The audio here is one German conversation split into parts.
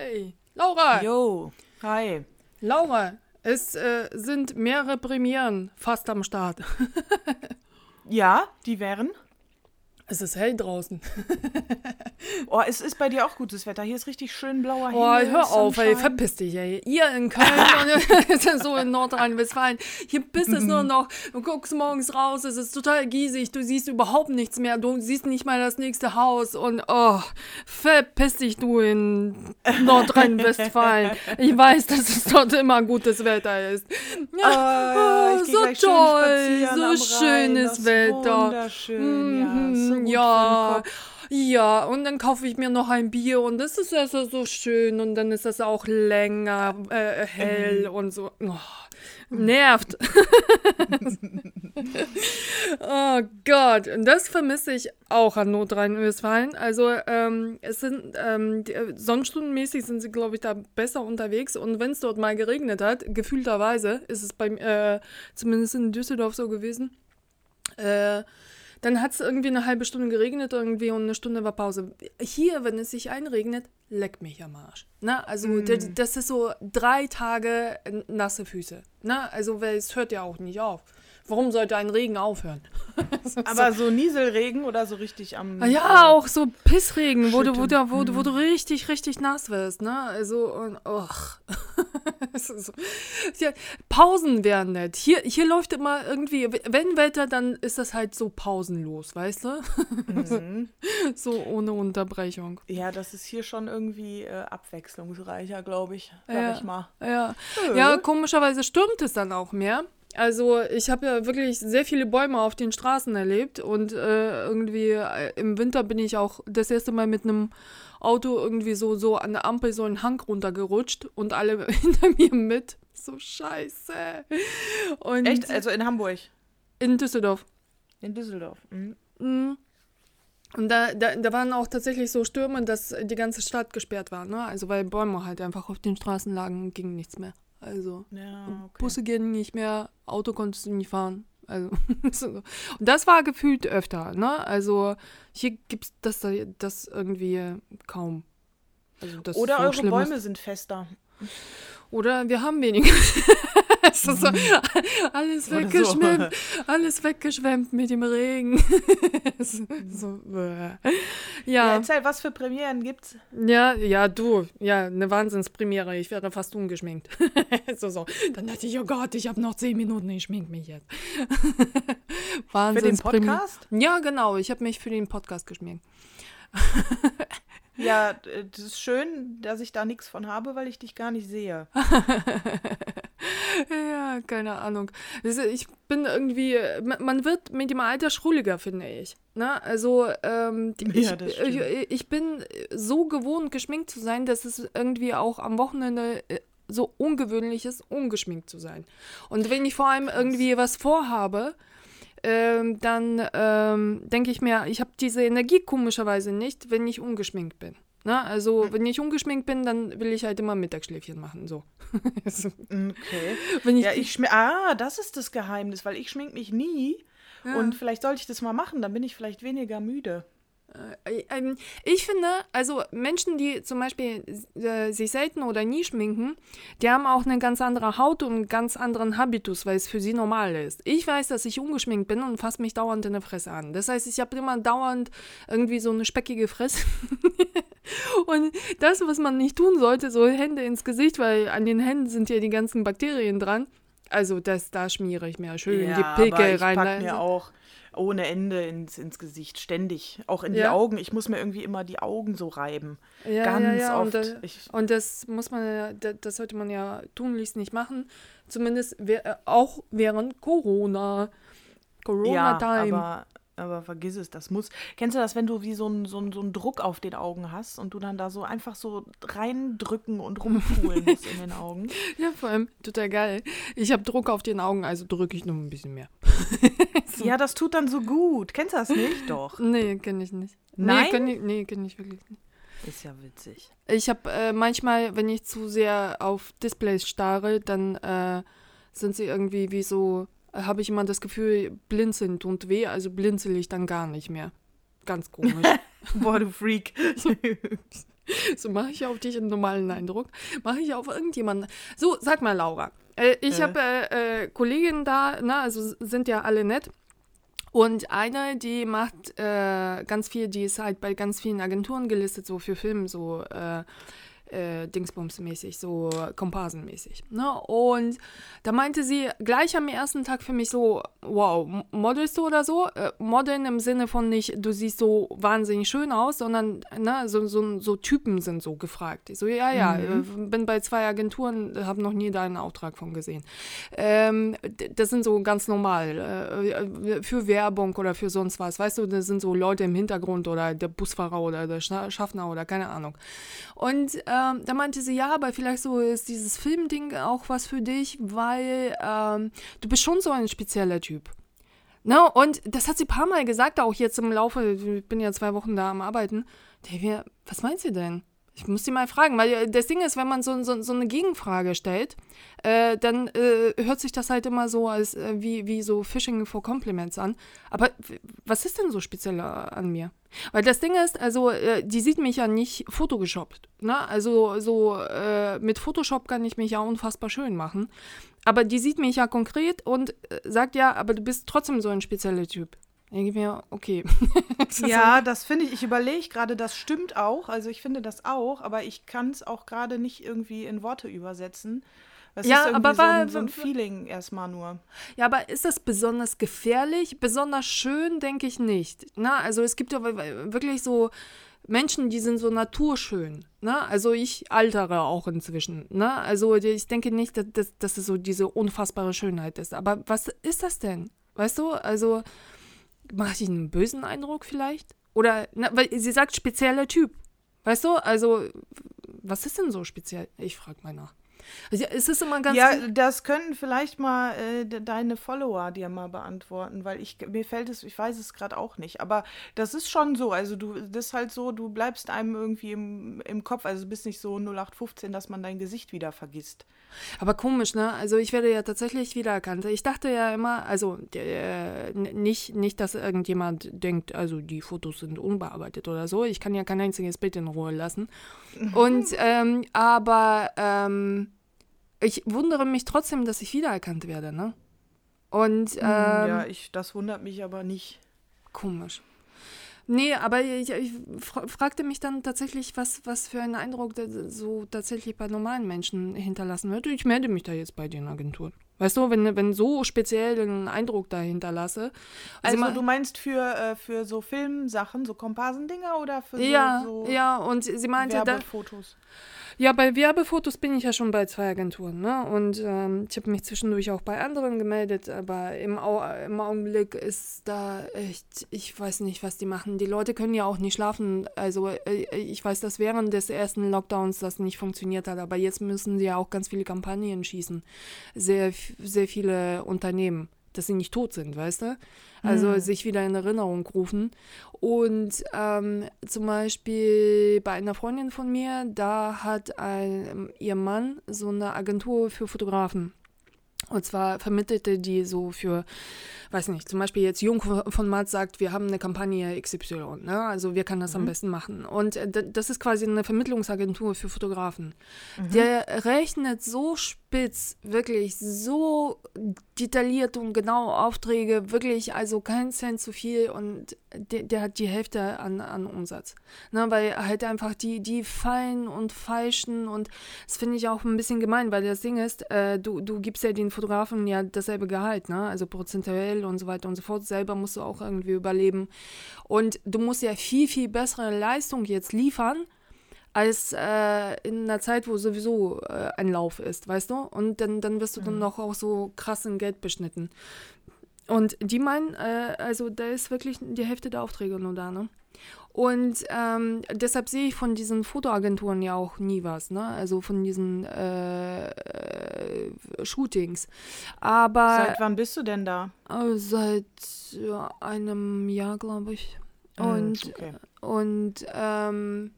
Hey, Laura! Jo, hi. Laura, es äh, sind mehrere Premieren fast am Start. Ja, die wären? Es ist hell draußen. Oh, es ist bei dir auch gutes Wetter. Hier ist richtig schön blauer Oh, Himmel. hör auf, ey, verpiss dich, ey. Ihr in Köln so in Nordrhein-Westfalen. Hier bist es nur noch, du guckst morgens raus, es ist total giesig, du siehst überhaupt nichts mehr, du siehst nicht mal das nächste Haus und oh, verpiss dich du in Nordrhein-Westfalen. Ich weiß, dass es dort immer gutes Wetter ist. Ah, ja, ich geh so toll, so schönes Wetter. Wunderschön, ja. Mhm, Gut ja, ja, und dann kaufe ich mir noch ein Bier und das ist also so schön und dann ist das auch länger äh, hell Mhm. und so. Oh, nervt. oh Gott, und das vermisse ich auch an Nordrhein-Westfalen. Also ähm, es sind ähm, die, äh, sonnenstundenmäßig sind sie, glaube ich, da besser unterwegs und wenn es dort mal geregnet hat, gefühlterweise ist es beim äh, zumindest in Düsseldorf so gewesen. Äh, dann hat es irgendwie eine halbe Stunde geregnet irgendwie und eine Stunde war Pause. Hier, wenn es sich einregnet, leckt mich am Arsch. Ne? Also d- das ist so drei Tage nasse Füße. Ne? Also weil es hört ja auch nicht auf. Warum sollte ein Regen aufhören? Aber so Nieselregen oder so richtig am. Ah Ja, auch so Pissregen, wo du, wo, du, wo, du, wo du richtig, richtig nass wirst, ne? Also, und, och. So- ja, Pausen wären nett. Hier, hier läuft immer irgendwie, wenn Wetter, dann ist das halt so pausenlos, weißt du? Mhm. so ohne Unterbrechung. Ja, das ist hier schon irgendwie äh, abwechslungsreicher, glaube ich. Sag Ja. ich mal. Ja. ja, komischerweise stürmt es dann auch mehr. Also ich habe ja wirklich sehr viele Bäume auf den Straßen erlebt und äh, irgendwie äh, im Winter bin ich auch das erste Mal mit einem Auto irgendwie so, so an der Ampel so einen Hang runtergerutscht und alle hinter mir mit. So scheiße. Und Echt? Also in Hamburg. in Düsseldorf. In Düsseldorf. Mhm. Mhm. Und da, da, da waren auch tatsächlich so Stürme, dass die ganze Stadt gesperrt war, ne? Also weil Bäume halt einfach auf den Straßen lagen, ging nichts mehr. Also Ja, okay. Busse gehen nicht mehr, Auto konntest du nicht fahren. Also, so. und das war gefühlt öfter, ne? Also hier gibt's das, da- das irgendwie kaum. Also, das Oder so eure schlimm ist. Bäume sind fester. Oder wir haben weniger. es ist so, alles Oder so. weggeschwemmt, alles weggeschwemmt mit dem Regen. so, so. Ja, ja, erzähl, was für Premieren gibt's? ja, ja, du, ja, eine Wahnsinnspremiere. Ich wäre fast ungeschminkt. so, so. Dann dachte ich, oh Gott, ich habe noch zehn Minuten, ich schmink mich jetzt. Für den Podcast? Ja, genau, ich habe mich für den Podcast geschminkt. Ja, das ist schön, dass ich da nichts von habe, weil ich dich gar nicht sehe. Ja, keine Ahnung. Ich bin irgendwie, ma- man wird mit dem Alter schrulliger, finde ich. Ne? Also ähm, Ja, ich, ich, ich bin so gewohnt, geschminkt zu sein, dass es irgendwie auch am Wochenende äh, so ungewöhnlich ist, ungeschminkt zu sein. Und wenn ich vor allem irgendwie was vorhabe, ähm, dann ähm, denke ich mir, ich habe diese Energie komischerweise nicht, wenn ich ungeschminkt bin. Ne? Also, Hm. wenn ich ungeschminkt bin, dann will ich halt immer Mittagsschläfchen machen. So. Also, Okay. wenn ich, Ja, ich. Ah, das ist das Geheimnis, weil ich schmink mich nie. Und vielleicht sollte ich das mal machen, dann bin ich vielleicht weniger müde. Äh, ähm, Ich finde, also Menschen, die zum Beispiel äh, sich selten oder nie schminken, die haben auch eine ganz andere Haut und einen ganz anderen Habitus, weil es für sie normal ist. Ich weiß, dass ich ungeschminkt bin und fasse mich dauernd in der Fresse an. Das heißt, ich habe immer dauernd irgendwie so eine speckige Fresse. und das, was man nicht tun sollte, so Hände ins Gesicht, weil an den Händen sind ja die ganzen Bakterien dran. Also das, da schmiere ich mir schön die Pickel aber ich rein. pack ne? mir auch ohne Ende ins, ins Gesicht, ständig. Auch in die Ja. Augen. Ich muss mir irgendwie immer die Augen so reiben. Ja, Ganz ja, ja, oft. Und, das, und das muss man ja, da- das sollte man ja tunlichst nicht machen. Zumindest äh, auch während Corona. Ja, Corona-Time. aber, aber vergiss es, das muss. Kennst du das, wenn du wie so einen so so einen Druck auf den Augen hast und du dann da so einfach so reindrücken und rumpulen musst in den Augen? Ja, vor allem total geil. Ich habe Druck auf den Augen, also drücke ich noch ein bisschen mehr. Ja, das tut dann so gut. Kennst du das nicht? Doch. Nee, kenne ich nicht. Nein? Nee, kenne ich, nee, kenn ich wirklich nicht. Ist ja witzig. Ich habe äh, manchmal, wenn ich zu sehr auf Displays starre, dann äh, sind sie irgendwie wie so, habe ich immer das Gefühl, blinzeln tut weh, also blinzel ich dann gar nicht mehr. Ganz komisch. Boah, du Freak. so mache ich auf dich einen normalen Eindruck. Mache ich auf irgendjemanden. So, sag mal, Laura. Äh, ich Äh. habe äh, äh, Kolleginnen da, na, also sind ja alle nett. Und eine, die macht äh, ganz viel, die ist halt bei ganz vielen Agenturen gelistet, so für Film, so äh, äh, Dingsbums-mäßig, so Komparsenmäßig. Ne? Und da meinte sie gleich am ersten Tag für mich so, wow, modelst du oder so? Äh, modeln im Sinne von nicht, du siehst so wahnsinnig schön aus, sondern ne, so, so, so Typen sind so gefragt. Ich so, ja, ja, äh, bin bei zwei Agenturen, habe noch nie da einen Auftrag von gesehen. Ähm, das sind so ganz normal, äh, für Werbung oder für sonst was. Weißt du, das sind so Leute im Hintergrund oder der Busfahrer oder der Schaffner oder keine Ahnung. Und ähm, da meinte sie, ja, aber vielleicht so ist dieses Filmding auch was für dich, weil ähm, du bist schon so ein spezieller Typ. Ne? Und das hat sie ein paar Mal gesagt, auch jetzt im Laufe, ich bin ja zwei Wochen da am Arbeiten. Wir, was meint sie denn? Ich muss sie mal fragen, weil äh, das Ding ist, wenn man so, so, so eine Gegenfrage stellt, äh, dann äh, hört sich das halt immer so als äh, wie, wie so Phishing for Compliments an. Aber was ist denn so speziell äh, an mir? Weil das Ding ist, also äh, die sieht mich ja nicht photogeshoppt. Ne? Also so mit Photoshop kann ich mich ja unfassbar schön machen. Aber die sieht mich ja konkret und sagt ja, aber du bist trotzdem so ein spezieller Typ. Denke ich mir, okay. Das Ja, das finde ich, ich überlege gerade, das stimmt auch. Also ich finde das auch, aber ich kann es auch gerade nicht irgendwie in Worte übersetzen. Es Ja, ist irgendwie aber so, ein, so ein Feeling erstmal nur. Ja, aber ist das besonders gefährlich? Besonders schön, denke ich nicht. Na, also es gibt ja wirklich so Menschen, die sind so naturschön. Ne? Also ich altere auch inzwischen. Ne? Also ich denke nicht, dass, dass, dass es so diese unfassbare Schönheit ist. Aber was ist das denn? Weißt du? Also mache ich einen bösen Eindruck vielleicht? Oder, na, weil sie sagt spezieller Typ. Weißt du? Also was ist denn so speziell? Ich frage mal nach. Also, es ist immer ganz Ja, das könnten vielleicht mal äh, de- deine Follower dir mal beantworten, weil ich mir fällt es, ich weiß es gerade auch nicht, aber das ist schon so, also du das ist halt so, du bleibst einem irgendwie im, im Kopf, also du bist nicht so 0815, dass man dein Gesicht wieder vergisst. Aber komisch, ne? Also ich werde ja tatsächlich wiedererkannt. Ich dachte ja immer, also äh, nicht, nicht, dass irgendjemand denkt, also die Fotos sind unbearbeitet oder so. Ich kann ja kein einziges Bild in Ruhe lassen. Und ähm, aber ähm, ich wundere mich trotzdem, dass ich wiedererkannt werde, ne? Und ähm, ja, ich das wundert mich aber nicht. Komisch. Nee, aber ich, ich fra fragte mich dann tatsächlich, was, was für einen Eindruck da so tatsächlich bei normalen Menschen hinterlassen wird. Ich melde mich da jetzt bei den Agenturen. Weißt du, wenn, wenn so speziell einen Eindruck da hinterlasse. Also ma- du meinst für, äh, für so Filmsachen, so Komparsendinger oder für so, ja, so ja, und sie meinte, da, Werbefotos? Ja, bei Werbefotos bin ich ja schon bei zwei Agenturen, ne? Und ähm, ich habe mich zwischendurch auch bei anderen gemeldet, aber im, Au im Augenblick ist da echt, ich weiß nicht, was die machen. Die Leute können ja auch nicht schlafen. Also äh, ich weiß, dass während des ersten Lockdowns das nicht funktioniert hat, aber jetzt müssen sie ja auch ganz viele Kampagnen schießen. Sehr, sehr viele Unternehmen, dass sie nicht tot sind, weißt du? Also sich wieder in Erinnerung rufen. Und ähm, zum Beispiel bei einer Freundin von mir, da hat ein, ihr Mann so eine Agentur für Fotografen. Und zwar vermittelte die so für, weiß nicht, zum Beispiel jetzt Jung von Matt sagt, wir haben eine Kampagne XY, ne? also wir können das am besten machen. Und äh, das ist quasi eine Vermittlungsagentur für Fotografen. Der rechnet so spitz, wirklich so detailliert und genau Aufträge, wirklich, also kein Cent zu viel und der, der hat die Hälfte an, an Umsatz. Ne, weil halt einfach die, die fallen und feilschen und das finde ich auch ein bisschen gemein, weil das Ding ist, äh, du, du gibst ja den Fotografen ja dasselbe Gehalt, ne? also prozentuell und so weiter und so fort. Selber musst du auch irgendwie überleben. Und du musst ja viel, viel bessere Leistung jetzt liefern, als äh, in einer Zeit, wo sowieso äh, ein Lauf ist, weißt du? Und dann, dann wirst du dann noch auch so krass in Geld beschnitten. Und die meinen, äh, also da ist wirklich die Hälfte der Aufträge nur da, ne? Und ähm, deshalb sehe ich von diesen Fotoagenturen ja auch nie was, ne? Also von diesen äh, äh, Shootings. Aber Seit wann bist du denn da? äh, seit ja, einem Jahr, glaube ich. Und Hm, okay. und ähm,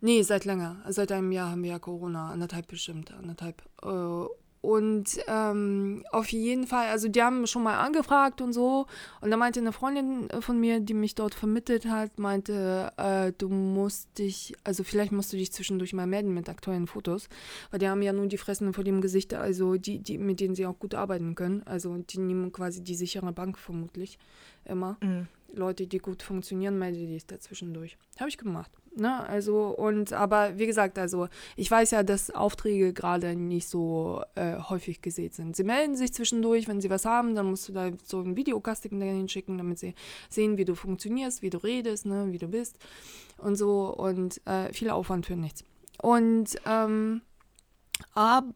nee, seit länger. Seit einem Jahr haben wir ja Corona, anderthalb bestimmt, anderthalb. Äh, und ähm, auf jeden Fall, also die haben schon mal angefragt und so. Und da meinte eine Freundin von mir, die mich dort vermittelt hat, meinte, äh, du musst dich, also vielleicht musst du dich zwischendurch mal melden mit aktuellen Fotos, weil die haben ja nur die Fressen vor dem Gesicht, also die, die, mit denen sie auch gut arbeiten können. Also die nehmen quasi die sichere Bank vermutlich immer. Mhm. Leute, die gut funktionieren, melde dich dazwischendurch. Habe ich gemacht. Ne? Also, und aber wie gesagt, also ich weiß ja, dass Aufträge gerade nicht so äh, häufig gesät sind. Sie melden sich zwischendurch, wenn sie was haben, dann musst du da so ein Videocasting dahin schicken, damit sie sehen, wie du funktionierst, wie du redest, ne, wie du bist und so und äh, viel Aufwand für nichts. Und ähm, aber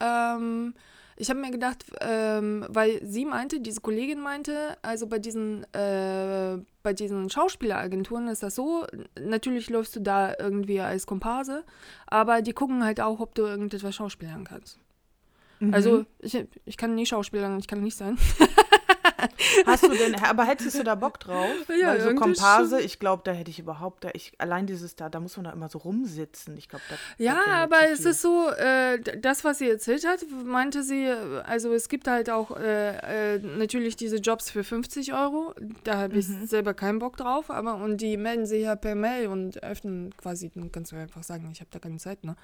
ähm, ich habe mir gedacht, ähm, weil sie meinte, diese Kollegin meinte, also bei diesen, äh, bei diesen Schauspieleragenturen ist das so, natürlich läufst du da irgendwie als Komparse, aber die gucken halt auch, ob du irgendetwas schauspielern kannst. Mhm. Also ich, ich kann nie schauspielern, ich kann nicht sein. Hast du denn, aber hättest du da Bock drauf? Ja, Weil so Komparse, ich glaube, da hätte ich überhaupt, da ich, allein dieses da, da muss man da immer so rumsitzen. Ich glaube, Ja, aber es ist so, äh, das, was sie erzählt hat, meinte sie, also es gibt halt auch äh, äh, natürlich diese Jobs für 50 Euro. Da habe ich mhm. selber keinen Bock drauf, aber und die melden sich ja per Mail und öffnen quasi, dann kannst du einfach sagen, ich habe da keine Zeit, ne?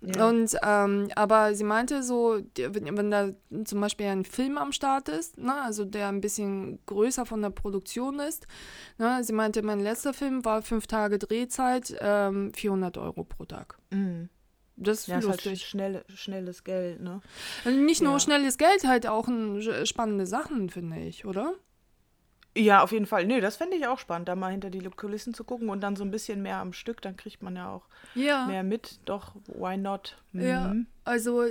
Ja. Und ähm, aber sie meinte so, wenn, wenn da zum Beispiel ein Film am Start ist, ne, also der ein bisschen größer von der Produktion ist. Ne, sie meinte, mein letzter Film war fünf Tage Drehzeit, ähm, 400 Euro pro Tag. Mhm. Das ist ja, lustig. Ist halt schnell, schnelles Geld, ne? Nicht nur ja. schnelles Geld, halt auch ein, spannende Sachen, finde ich, oder? Ja, auf jeden Fall. Nö, das fände ich auch spannend, da mal hinter die Kulissen zu gucken und dann so ein bisschen mehr am Stück, dann kriegt man ja auch ja. mehr mit. Doch, why not? Mhm. Ja, also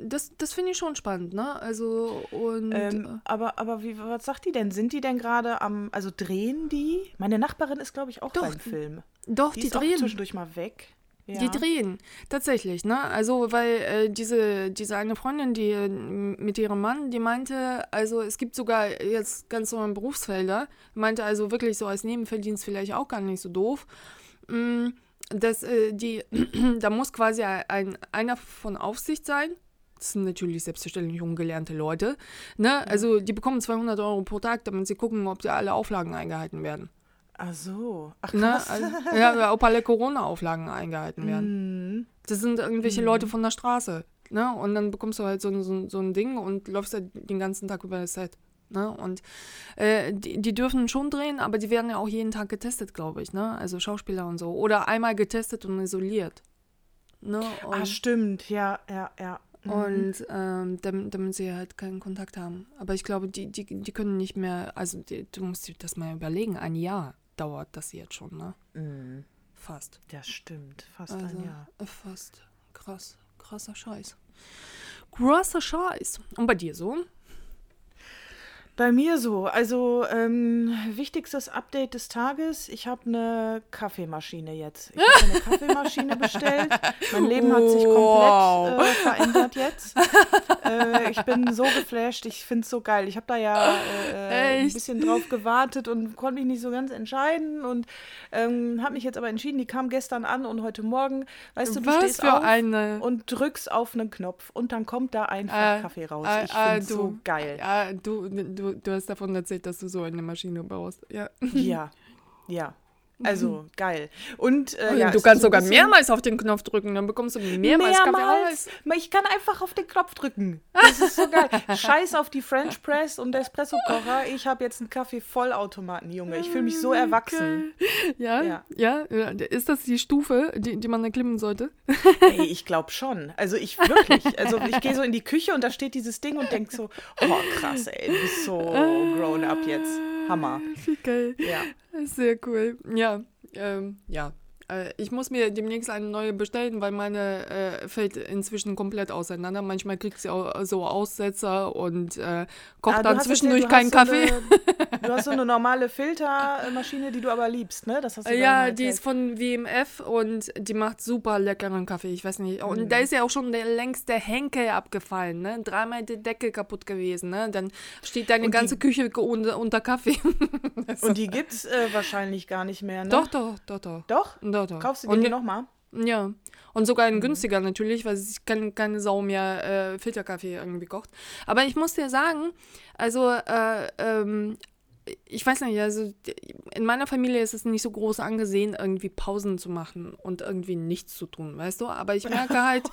das, das finde ich schon spannend, ne? Also und. Ähm, äh aber aber wie, was sagt die denn? Sind die denn gerade am, also drehen die? Meine Nachbarin ist, glaube ich, auch doch, beim Film. Doch, die, die ist drehen. Auch zwischendurch mal weg. Ja. Die drehen, tatsächlich, ne? Also, weil äh, diese, diese eine Freundin, die äh, mit ihrem Mann, die meinte, also es gibt sogar jetzt ganz neue Berufsfelder, meinte also wirklich so als Nebenverdienst vielleicht auch gar nicht so doof. Mm, dass äh, die, da muss quasi ein, einer von Aufsicht sein. Das sind natürlich selbstverständlich ungelernte Leute. Ne? Also die bekommen 200 Euro pro Tag, damit sie gucken, ob alle Auflagen eingehalten werden. Ach so. Ach, ne? krass. Ne? Also, ja, ob alle Corona-Auflagen eingehalten werden. Mm. Das sind irgendwelche mm. Leute von der Straße. Ne? Und dann bekommst du halt so, so, so ein Ding und läufst halt den ganzen Tag über das Set. Ne? Und äh, die, die, dürfen schon drehen, aber die werden ja auch jeden Tag getestet, glaube ich. Ne? Also Schauspieler und so. Oder einmal getestet und isoliert. Ne? Und, ah, stimmt. Ja, ja, ja. Mhm. Und ähm, damit, damit, sie halt keinen Kontakt haben. Aber ich glaube, die, die, die können nicht mehr, also die, du musst dir das mal überlegen, ein Jahr dauert das jetzt schon, ne? Mhm. Fast. Das stimmt, fast also, ein Jahr. Fast. Krass, krasser Scheiß. Krasser Scheiß. Und bei dir so? Bei mir so. Also, ähm, wichtigstes Update des Tages: Ich habe eine Kaffeemaschine jetzt. Ich habe eine Kaffeemaschine bestellt. Mein Leben hat sich komplett äh, verändert jetzt. äh, ich bin so geflasht. Ich finde es so geil. Ich habe da ja äh, ein bisschen drauf gewartet und konnte mich nicht so ganz entscheiden. Und ähm, habe mich jetzt aber entschieden. Die kam gestern an und heute Morgen, weißt du, du Was stehst auf eine... und drückst auf einen Knopf und dann kommt da einfach äh, Kaffee raus. Äh, ich finde es so geil. Du, du du, du hast davon erzählt, dass du so eine Maschine baust. Ja. Ja. Ja. Also geil. Und äh, ja, du kannst sogar mehrmals auf den Knopf drücken, dann bekommst du mehrmals, mehrmals Kaffee Ich kann einfach auf den Knopf drücken. Das ist so geil. Scheiß auf die French Press und Espresso-Kocher. Ich habe jetzt einen Kaffee-Vollautomaten, Junge. Ich fühle mich so erwachsen. Ja, ja, ja, Ist das die Stufe, die, die man erklimmen sollte? Ey, ich glaube schon. Also ich wirklich. Also ich gehe so in die Küche und da steht dieses Ding und denke so, oh krass, ey, du bist so grown up jetzt. Hammer. Wie geil. Ja. Sehr cool. Ja, ähm, ja. Äh, ich muss mir demnächst eine neue bestellen, weil meine äh, fällt inzwischen komplett auseinander. Manchmal kriegt sie auch so Aussetzer und äh, kocht ah, dann zwischendurch keinen so Kaffee. Eine, du hast so eine normale Filtermaschine, die du aber liebst, ne? Das hast du ja, die ist von WMF und die macht super leckeren Kaffee. Ich weiß nicht. Und mhm. da ist ja auch schon der längste Henkel abgefallen, ne? Dreimal die Decke kaputt gewesen, ne? Dann steht deine und ganze Küche unter, unter Kaffee. und die gibt's äh, wahrscheinlich gar nicht mehr, ne? Doch, doch, doch, doch. Doch? Doch, doch. Kaufst du die nochmal? Ja. Und sogar Mhm. ein günstiger natürlich, weil sich kein, keine Sau mehr äh, Filterkaffee irgendwie kocht. Aber ich muss dir sagen, also, äh, ähm, ich weiß nicht, also in meiner Familie ist es nicht so groß angesehen, irgendwie Pausen zu machen und irgendwie nichts zu tun, weißt du? Aber ich merke halt,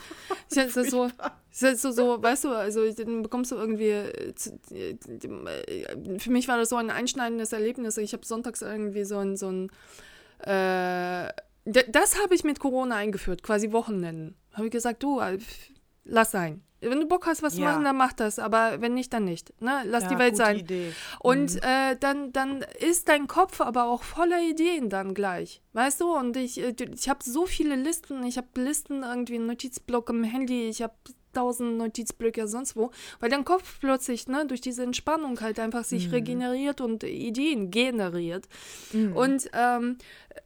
ist halt so, es ist so, so, weißt du, also dann bekommst du irgendwie, äh, äh, für mich war das so ein einschneidendes Erlebnis. Ich habe sonntags irgendwie so ein, so ein äh, das habe ich mit Corona eingeführt, quasi Wochenenden. Habe ich gesagt, du, äh, lass sein. Wenn du Bock hast, was zu Ja. machen, dann mach das. Aber wenn nicht, dann nicht. Ne? Lass Ja, die Welt sein. Idee. Und Mhm. äh, dann, dann ist dein Kopf aber auch voller Ideen dann gleich. Weißt du? Und ich, äh, ich habe so viele Listen. Ich habe Listen irgendwie, einen Notizblock im Handy. Ich habe tausend Notizblöcke sonst wo. Weil dein Kopf plötzlich, ne, durch diese Entspannung halt einfach sich Mhm. regeneriert und Ideen generiert. Mhm. Und ähm,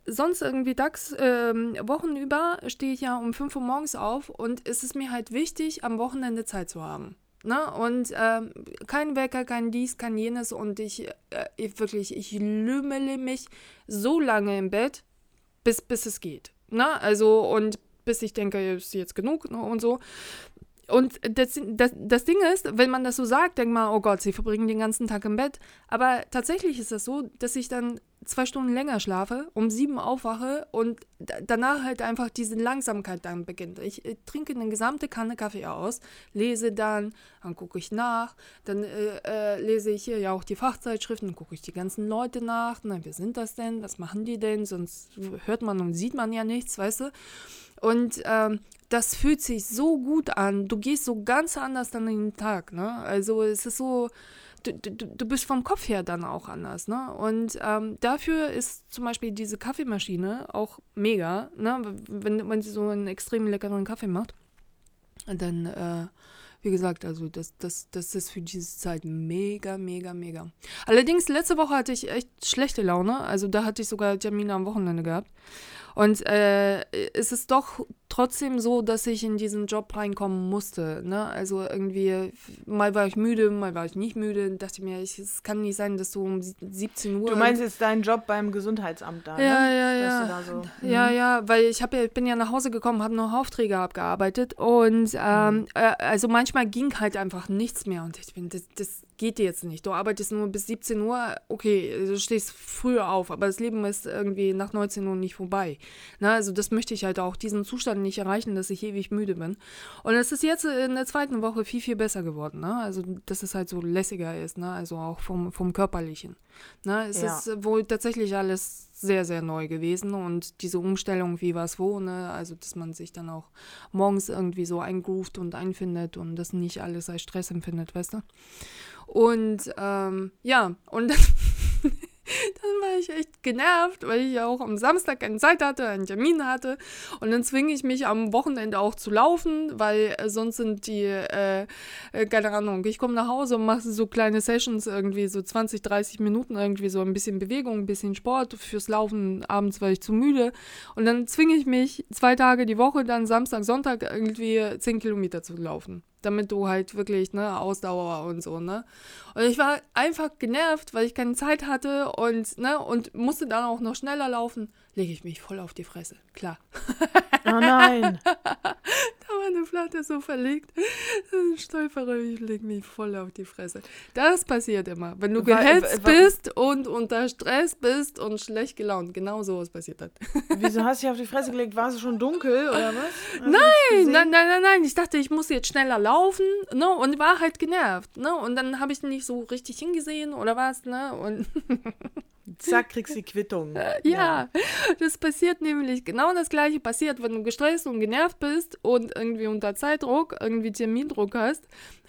sonst irgendwie tags, ähm, Wochen über stehe ich ja um 5 Uhr morgens auf und es ist mir halt wichtig, am Wochenende Zeit zu haben. Ne? Und ähm, kein Wecker, kein dies, kein jenes und ich, äh, ich wirklich, ich lümmele mich so lange im Bett, bis, bis es geht. Ne? Also und bis ich denke, ist jetzt genug ne? und so. Und das, das, das Ding ist, wenn man das so sagt, denkt man, oh Gott, sie verbringen den ganzen Tag im Bett. Aber tatsächlich ist das so, dass ich dann zwei Stunden länger schlafe, um sieben aufwache und da- danach halt einfach diese Langsamkeit dann beginnt. Ich äh, trinke eine gesamte Kanne Kaffee aus, lese dann, dann gucke ich nach, dann äh, äh, lese ich hier ja auch die Fachzeitschriften, dann gucke ich die ganzen Leute nach, na, wer sind das denn, was machen die denn, sonst hört man und sieht man ja nichts, weißt du. Und ähm, das fühlt sich so gut an. Du gehst so ganz anders in den Tag, ne? Also es ist so, du, du, du bist vom Kopf her dann auch anders, ne? Und ähm, dafür ist zum Beispiel diese Kaffeemaschine auch mega, ne? Wenn, wenn sie so einen extrem leckeren Kaffee macht, dann, äh, wie gesagt, also das, das, das ist für diese Zeit mega, mega, mega. Allerdings, letzte Woche hatte ich echt schlechte Laune. Also da hatte ich sogar Termine am Wochenende gehabt. Und äh, es ist doch trotzdem so, dass ich in diesen Job reinkommen musste. Ne? Also irgendwie, mal war ich müde, mal war ich nicht müde. Dachte ich mir, ich, es kann nicht sein, dass du um sie- 17 Uhr. Du meinst jetzt deinen Job beim Gesundheitsamt da, ja, ne? ja, ja. da so, mhm. Ja, ja, weil ich hab ja, bin ja nach Hause gekommen, habe noch Aufträge abgearbeitet und ähm, Mhm. äh, also manchmal ging halt einfach nichts mehr und ich bin, das, das geht jetzt nicht. Du arbeitest nur bis 17 Uhr, okay, du stehst früher auf, aber das Leben ist irgendwie nach 19 Uhr nicht vorbei. Na, also das möchte ich halt auch, diesen Zustand nicht erreichen, dass ich ewig müde bin. Und es ist jetzt in der zweiten Woche viel, viel besser geworden, ne? Also dass es halt so lässiger ist, ne? Also auch vom, vom Körperlichen. Ne? Es Ja. ist wohl tatsächlich alles sehr, sehr neu gewesen und diese Umstellung, wie was wo, ne? also dass man sich dann auch morgens irgendwie so eingroovt und einfindet und das nicht alles als Stress empfindet, weißt du? Und ähm, ja, und dann, dann war ich echt genervt, weil ich ja auch am Samstag keine Zeit hatte, einen Termin hatte. Und dann zwinge ich mich am Wochenende auch zu laufen, weil äh, sonst sind die, äh, äh, keine Ahnung, ich komme nach Hause und mache so kleine Sessions irgendwie, so 20, 30 Minuten irgendwie, so ein bisschen Bewegung, ein bisschen Sport. Fürs Laufen abends war ich zu müde. Und dann zwinge ich mich zwei Tage die Woche, dann Samstag, Sonntag irgendwie 10 Kilometer zu laufen. Damit du halt wirklich, ne, Ausdauer und so, ne. Und ich war einfach genervt, weil ich keine Zeit hatte und, ne, und musste dann auch noch schneller laufen. Lege ich mich voll auf die Fresse, klar. Oh nein. Da war eine Flatte so verlegt. Dann stolpere ich, lege mich voll auf die Fresse. Das passiert immer. Wenn du gehetzt bist und unter Stress bist und schlecht gelaunt. Genau sowas passiert hat. Wieso hast du dich auf die Fresse gelegt? War es schon dunkel oder was? Hast Nein, nein, nein, nein, nein. Ich dachte, ich muss jetzt schneller laufen, ne? Und war halt genervt, ne? Und dann habe ich nicht so richtig hingesehen oder was, ne? Und Zack, kriegst die Quittung. ja, das passiert nämlich genau das gleiche passiert, wenn du gestresst und genervt bist und irgendwie unter Zeitdruck, irgendwie Termindruck hast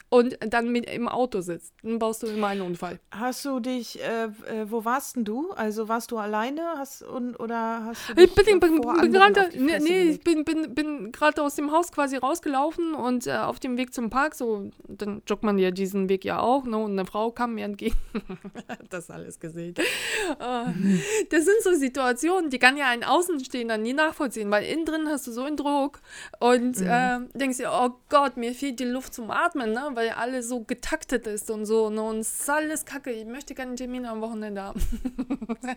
und dann mit im Auto sitzt. Dann baust du immer einen Unfall. Hast du dich, äh, äh, wo warst denn du? Also warst du alleine hast, und, oder hast du Ich dich bin, bin, vor bin anderen gerade, auf die nee, nee, ich bin, bin, bin gerade aus dem Haus quasi rausgelaufen und äh, auf dem Weg zum Park, so, dann joggt man ja diesen Weg ja auch, ne? Und eine Frau kam mir entgegen. das alles gesehen. Äh, das sind so Situationen, die kann ja ein Außenstehender nie nachvollziehen, weil innen drin hast du so einen Druck und mhm. äh, denkst dir, oh Gott, mir fehlt die Luft zum Atmen, ne? Weil alles so getaktet ist und so, ne? Und es ist alles kacke. Ich möchte keinen Termin am Wochenende haben.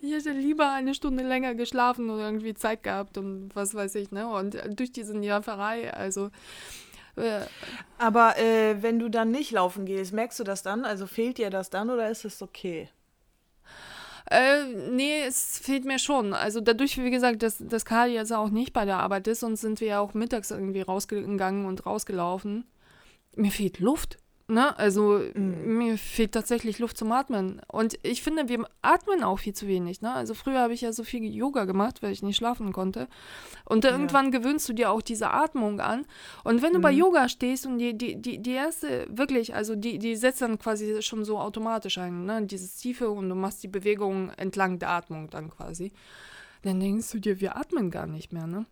ich hätte lieber eine Stunde länger geschlafen oder irgendwie Zeit gehabt und was weiß ich, ne? Und durch diese Nerverei, also. Äh, Aber äh, wenn du dann nicht laufen gehst, merkst du das dann? Also fehlt dir das dann oder ist es okay? Äh, nee, es fehlt mir schon. Also dadurch, wie gesagt, dass, dass Kali jetzt auch nicht bei der Arbeit ist und sind wir ja auch mittags irgendwie rausgegangen und rausgelaufen. Mir fehlt Luft. Ne? Also mhm. mir fehlt tatsächlich Luft zum Atmen. Und ich finde, wir atmen auch viel zu wenig. Ne? Also früher habe ich ja so viel Yoga gemacht, weil ich nicht schlafen konnte. Und ja. irgendwann gewöhnst du dir auch diese Atmung an. Und wenn du mhm. bei Yoga stehst und die, die, die, die erste, wirklich, also die, die setzt dann quasi schon so automatisch ein, ne? dieses Tiefe und du machst die Bewegung entlang der Atmung dann quasi. Dann denkst du dir, wir atmen gar nicht mehr, ne?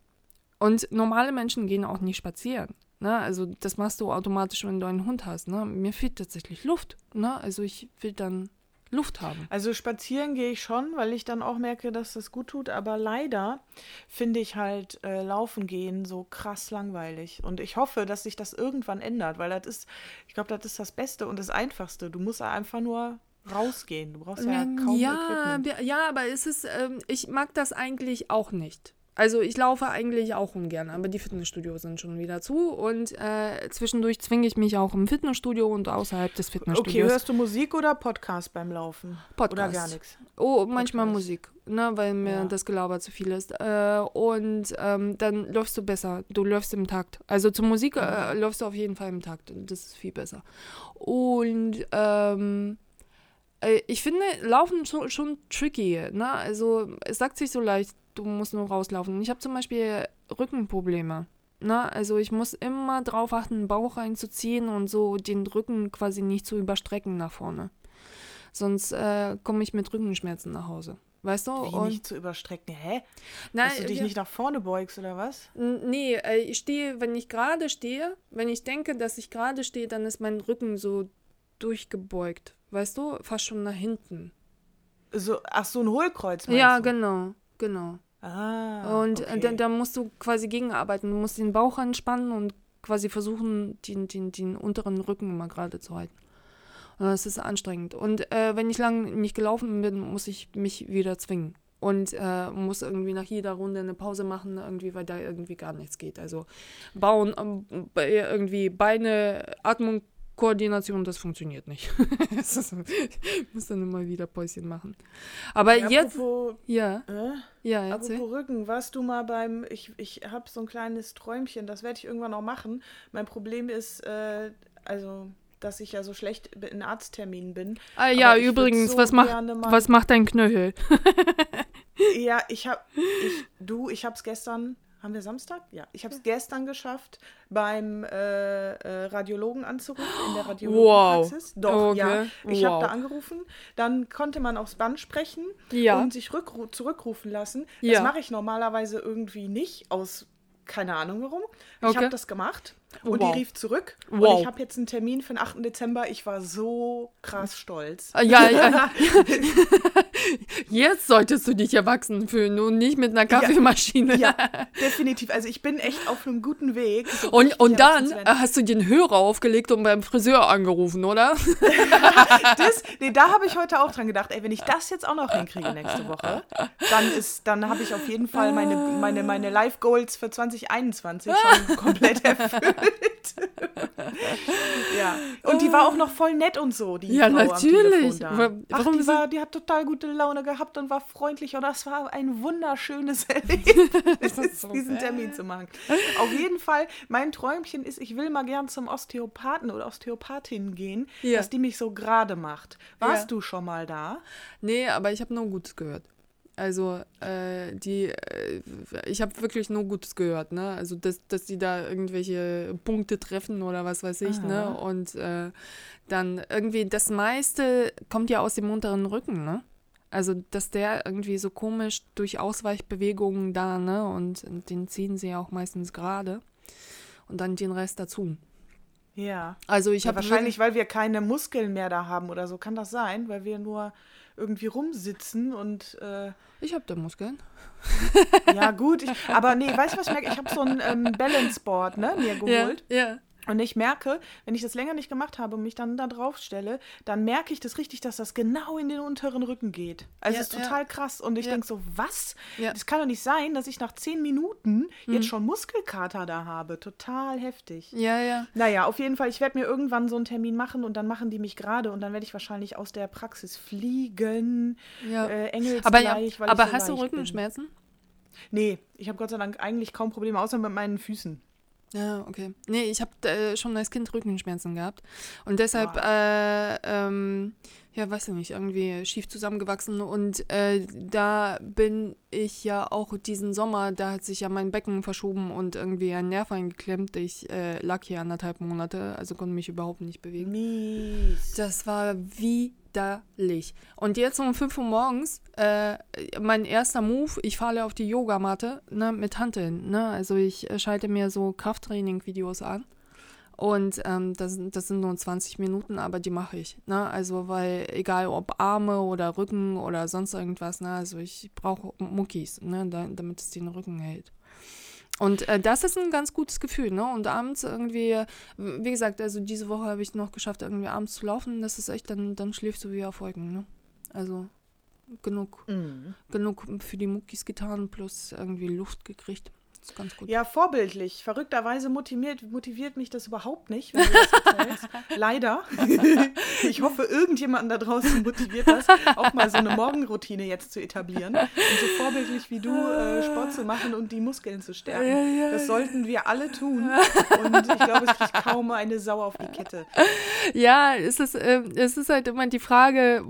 Und normale Menschen gehen auch nicht spazieren. Ne? Also das machst du automatisch, wenn du einen Hund hast. Ne? Mir fehlt tatsächlich Luft. Ne? Also ich will dann Luft haben. Also spazieren gehe ich schon, weil ich dann auch merke, dass das gut tut. Aber leider finde ich halt äh, Laufen gehen so krass langweilig. Und ich hoffe, dass sich das irgendwann ändert, weil das ist, ich glaube, das ist das Beste und das Einfachste. Du musst einfach nur rausgehen. Du brauchst ja kaum ja, Equipment. Ja, aber es ist, ähm, ich mag das eigentlich auch nicht. Also ich laufe eigentlich auch ungern, aber die Fitnessstudios sind schon wieder zu und äh, zwischendurch zwinge ich mich auch im Fitnessstudio und außerhalb des Fitnessstudios. Okay, hörst du Musik oder Podcast beim Laufen? Podcast. Oder gar nichts? Oh, manchmal Podcast. Musik, ne, weil mir ja. das Gelaber zu viel ist. Äh, und ähm, dann läufst du besser, du läufst im Takt. Also zur Musik äh, mhm. läufst du auf jeden Fall im Takt, das ist viel besser. Und ähm, äh, ich finde Laufen schon, schon tricky, ne? Also es sagt sich so leicht, du musst nur rauslaufen. Ich habe zum Beispiel Rückenprobleme. Ne? Also ich muss immer drauf achten, den Bauch reinzuziehen und so den Rücken quasi nicht zu überstrecken nach vorne. Sonst äh, komme ich mit Rückenschmerzen nach Hause. Weißt du? Wie und nicht zu überstrecken. Hä? Nein, Dass du dich ja. nicht nach vorne beugst oder was? Nee, äh, ich stehe, wenn ich gerade stehe, wenn ich denke, dass ich gerade stehe, dann ist mein Rücken so durchgebeugt. Weißt du? Fast schon nach hinten. So, ach, so ein Hohlkreuz meinst Ja, du? genau, genau. Ah, und äh, okay. da, da, musst du quasi gegenarbeiten. Du musst den Bauch anspannen und quasi versuchen, den, den, den unteren Rücken immer gerade zu halten. Und das ist anstrengend. Und äh, wenn ich lange nicht gelaufen bin, muss ich mich wieder zwingen. Und äh, muss irgendwie nach jeder Runde eine Pause machen, irgendwie, weil da irgendwie gar nichts geht. Also bauen, äh, irgendwie Beine, Atmung Koordination, das funktioniert nicht. ich muss dann immer wieder Päuschen machen. Aber ja, jetzt. Apropos, ja. Äh? Ja, erzähl. Apropos Rücken, warst du mal beim. Ich, ich habe so ein kleines Träumchen, das werde ich irgendwann noch machen. Mein Problem ist, äh, also dass ich ja so schlecht in Arztterminen bin. Ah ja, übrigens, so was, macht, was macht dein Knöchel? ja, ich habe, ich, du, ich habe es gestern haben wir Samstag? Ja. Ich habe es ja. gestern geschafft, beim äh, äh, Radiologen anzurufen, in der Radiologenpraxis. Wow. Doch, okay. ja. Ich wow. habe da angerufen. Dann konnte man aufs Band sprechen ja. und sich zurückrufen lassen. Das ja. mache ich normalerweise irgendwie nicht, aus keine Ahnung warum. Ich okay. habe das gemacht und wow. die rief zurück. Wow. Und ich habe jetzt einen Termin für den 8. Dezember. Ich war so krass stolz. Ah, ja, ja. jetzt solltest du dich erwachsen fühlen und nicht mit einer Kaffeemaschine. Ja, ja definitiv. Also ich bin echt auf einem guten Weg. So und und dann hast du den Hörer aufgelegt und beim Friseur angerufen, oder? das, nee, da habe ich heute auch dran gedacht. Ey, wenn ich das jetzt auch noch hinkriege nächste Woche, dann dann habe ich auf jeden Fall meine, meine, meine Life Goals für 2021 schon komplett erfüllt. ja. Und die war auch noch voll nett und so, die Ja, Frau natürlich. Ach, Warum die, war, die hat total gute Laune gehabt und war freundlich und das war ein wunderschönes Erlebnis, so diesen Termin zu machen. Auf jeden Fall, mein Träumchen ist, ich will mal gern zum Osteopathen oder Osteopathin gehen, ja. dass die mich so gerade macht. Warst ja. du schon mal da? Nee, aber ich habe nur Gutes gehört. Also, äh, die, äh, ich habe wirklich nur Gutes gehört, ne? Also, dass, dass die da irgendwelche Punkte treffen oder was weiß ich, ne? Aha. ne? Und äh, dann irgendwie, das meiste kommt ja aus dem unteren Rücken, ne? Also, dass der irgendwie so komisch durch Ausweichbewegungen da, ne? Und den ziehen sie ja auch meistens gerade. Und dann den Rest dazu. Ja. Also ich ja, habe wahrscheinlich, weil wir keine Muskeln mehr da haben oder so. Kann das sein? Weil wir nur irgendwie rumsitzen und. Äh, ich habe da Muskeln. ja, gut. Ich, aber nee, weißt du, was ich merke? Ich habe so ein ähm, Balance-Board ne, mir geholt. Ja, ja. Und ich merke, wenn ich das länger nicht gemacht habe und mich dann da drauf stelle, dann merke ich das richtig, dass das genau in den unteren Rücken geht. Also Ja, das ist total ja. krass. Und ich Ja. denke so, was? Das kann doch nicht sein, dass ich nach zehn Minuten Mhm. jetzt schon Muskelkater da habe. Total heftig. Ja, ja. Naja, auf jeden Fall, ich werde mir irgendwann so einen Termin machen und dann machen die mich gerade und dann werde ich wahrscheinlich aus der Praxis fliegen. ja. Äh, Engelsgleich, aber aber so hast du Rückenschmerzen? Bin. Nee, ich habe Gott sei Dank eigentlich kaum Probleme, außer mit meinen Füßen. Ja, okay. Nee, ich habe äh, schon als Kind Rückenschmerzen gehabt. Und deshalb, Boah. äh, ähm, ja, weiß ich nicht, irgendwie schief zusammengewachsen. Und äh, da bin ich ja auch diesen Sommer, da hat sich ja mein Becken verschoben und irgendwie ein Nerv eingeklemmt. Ich äh, lag hier anderthalb Monate, also konnte mich überhaupt nicht bewegen. Mies. Das war widerlich. Und jetzt um 5 Uhr morgens, äh, mein erster Move, ich falle auf die Yogamatte ne, mit Hanteln. Ne? Also ich äh, schalte mir so Krafttraining-Videos an. Und ähm, das, sind- das sind nur 20 Minuten, aber die mache ich. Ne? Also, weil egal ob Arme oder Rücken oder sonst irgendwas, ne? also ich brauche Muckis, ne? da, damit es den Rücken hält. Und äh, das ist ein ganz gutes Gefühl, ne? Und abends irgendwie, wie gesagt, also diese Woche habe ich noch geschafft, irgendwie abends zu laufen. Das ist echt, dann, dann schläfst du wie auf Wolken, ne? Also genug, Mhm. genug für die Muckis getan, plus irgendwie Luft gekriegt. Das ist ganz gut. Ja, vorbildlich. Verrückterweise motiviert, motiviert mich das überhaupt nicht, wenn du das erzählst. Leider. ich hoffe, irgendjemanden da draußen motiviert das, auch mal so eine Morgenroutine jetzt zu etablieren. Und so vorbildlich wie du äh, Sport zu machen und die Muskeln zu stärken. Das sollten wir alle tun. Und ich glaube, es kriegt kaum eine Sau auf die Kette. Ja, es ist, äh, es ist halt immer die Frage,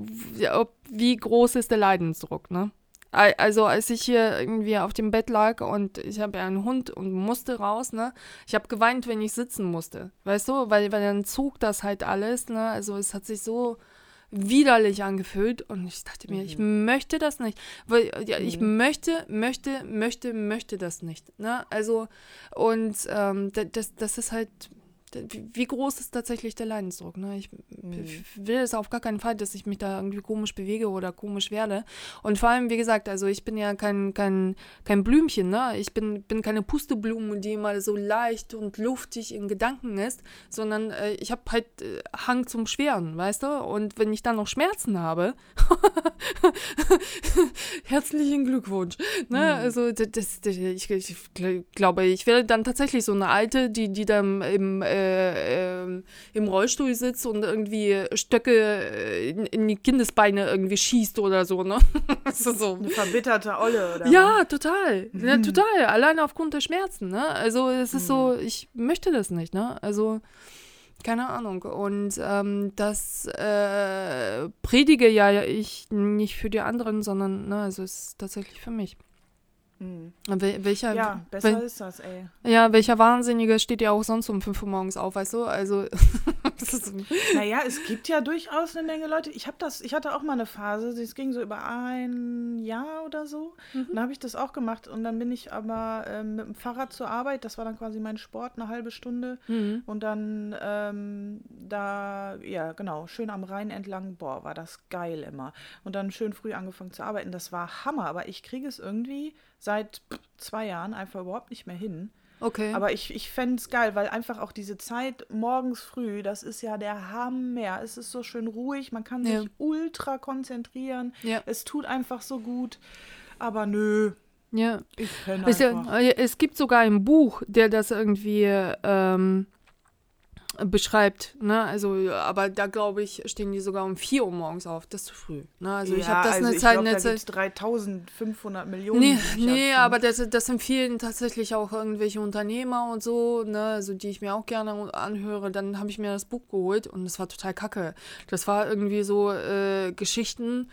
ob, wie groß ist der Leidensdruck, ne? Al- Also als ich hier irgendwie auf dem Bett lag und ich habe ja einen Hund und musste raus, ne? Ich habe geweint, wenn ich sitzen musste, weißt du? Weil, weil dann zog das halt alles, ne? Also es hat sich so widerlich angefühlt und ich dachte mir, ich möchte das nicht, weil ja, ich möchte, möchte, möchte, möchte das nicht, ne? Also und ähm, da- das, das ist halt, wie groß ist tatsächlich der Leidensdruck, ne? Ich ich will es auf gar keinen Fall, dass ich mich da irgendwie komisch bewege oder komisch werde und vor allem, wie gesagt, also ich bin ja kein, kein, kein Blümchen, ne? Ich bin, bin keine Pusteblume, die mal so leicht und luftig in Gedanken ist, sondern äh, ich habe halt äh, Hang zum Schweren, weißt du? Und wenn ich dann noch Schmerzen habe, herzlichen Glückwunsch. Ne? Also das, das, ich, ich gl- glaube, ich werde dann tatsächlich so eine Alte, die, die dann im, äh, ähm, im Rollstuhl sitzt und irgendwie Stöcke äh, in, in die Kindesbeine irgendwie schießt oder so, ne? So. Eine verbitterte Olle, oder? was? Ja, total. Ja, total. Alleine aufgrund der Schmerzen, ne? Also es ist so, ich möchte das nicht, ne? Also, keine Ahnung. Und ähm, das äh, predige ja ich nicht für die anderen, sondern, ne, also es ist tatsächlich für mich. Mhm. Wel welcher, Ja, besser wel ist das, ey. ja, welcher Wahnsinnige steht ja auch sonst um 5 Uhr morgens auf, weißt du? Also, Naja, es gibt ja durchaus eine Menge Leute. Ich habe das, ich hatte auch mal eine Phase, das ging so über ein Jahr oder so. Dann habe ich das auch gemacht und dann bin ich aber ähm, mit dem Fahrrad zur Arbeit. Das war dann quasi mein Sport, eine halbe Stunde. Mhm. Und dann ähm, da, ja, genau, schön am Rhein entlang. Boah, war das geil immer. Und dann schön früh angefangen zu arbeiten. Das war Hammer, aber ich kriege es irgendwie seit zwei Jahren einfach überhaupt nicht mehr hin. Okay. Aber ich, ich fände es geil, weil einfach auch diese Zeit morgens früh, das ist ja der Hammer. Es ist so schön ruhig, man kann Ja. sich ultra konzentrieren. Ja. Es tut einfach so gut. Aber nö, ja. ich ihr, einfach. äh, es gibt sogar ein Buch, der das irgendwie ähm, beschreibt, ne? Also, aber da glaube ich, stehen die sogar um 4 Uhr morgens auf. Das ist zu früh. Ne? Also ich ja, habe das also eine ich Zeit, glaub, eine da Zeit. gibt's 3500 Millionen. Nee, nee, aber das, das empfehlen tatsächlich auch irgendwelche Unternehmer und so, ne, also die ich mir auch gerne anhöre. Dann habe ich mir das Buch geholt und das war total kacke. Das war irgendwie so äh, Geschichten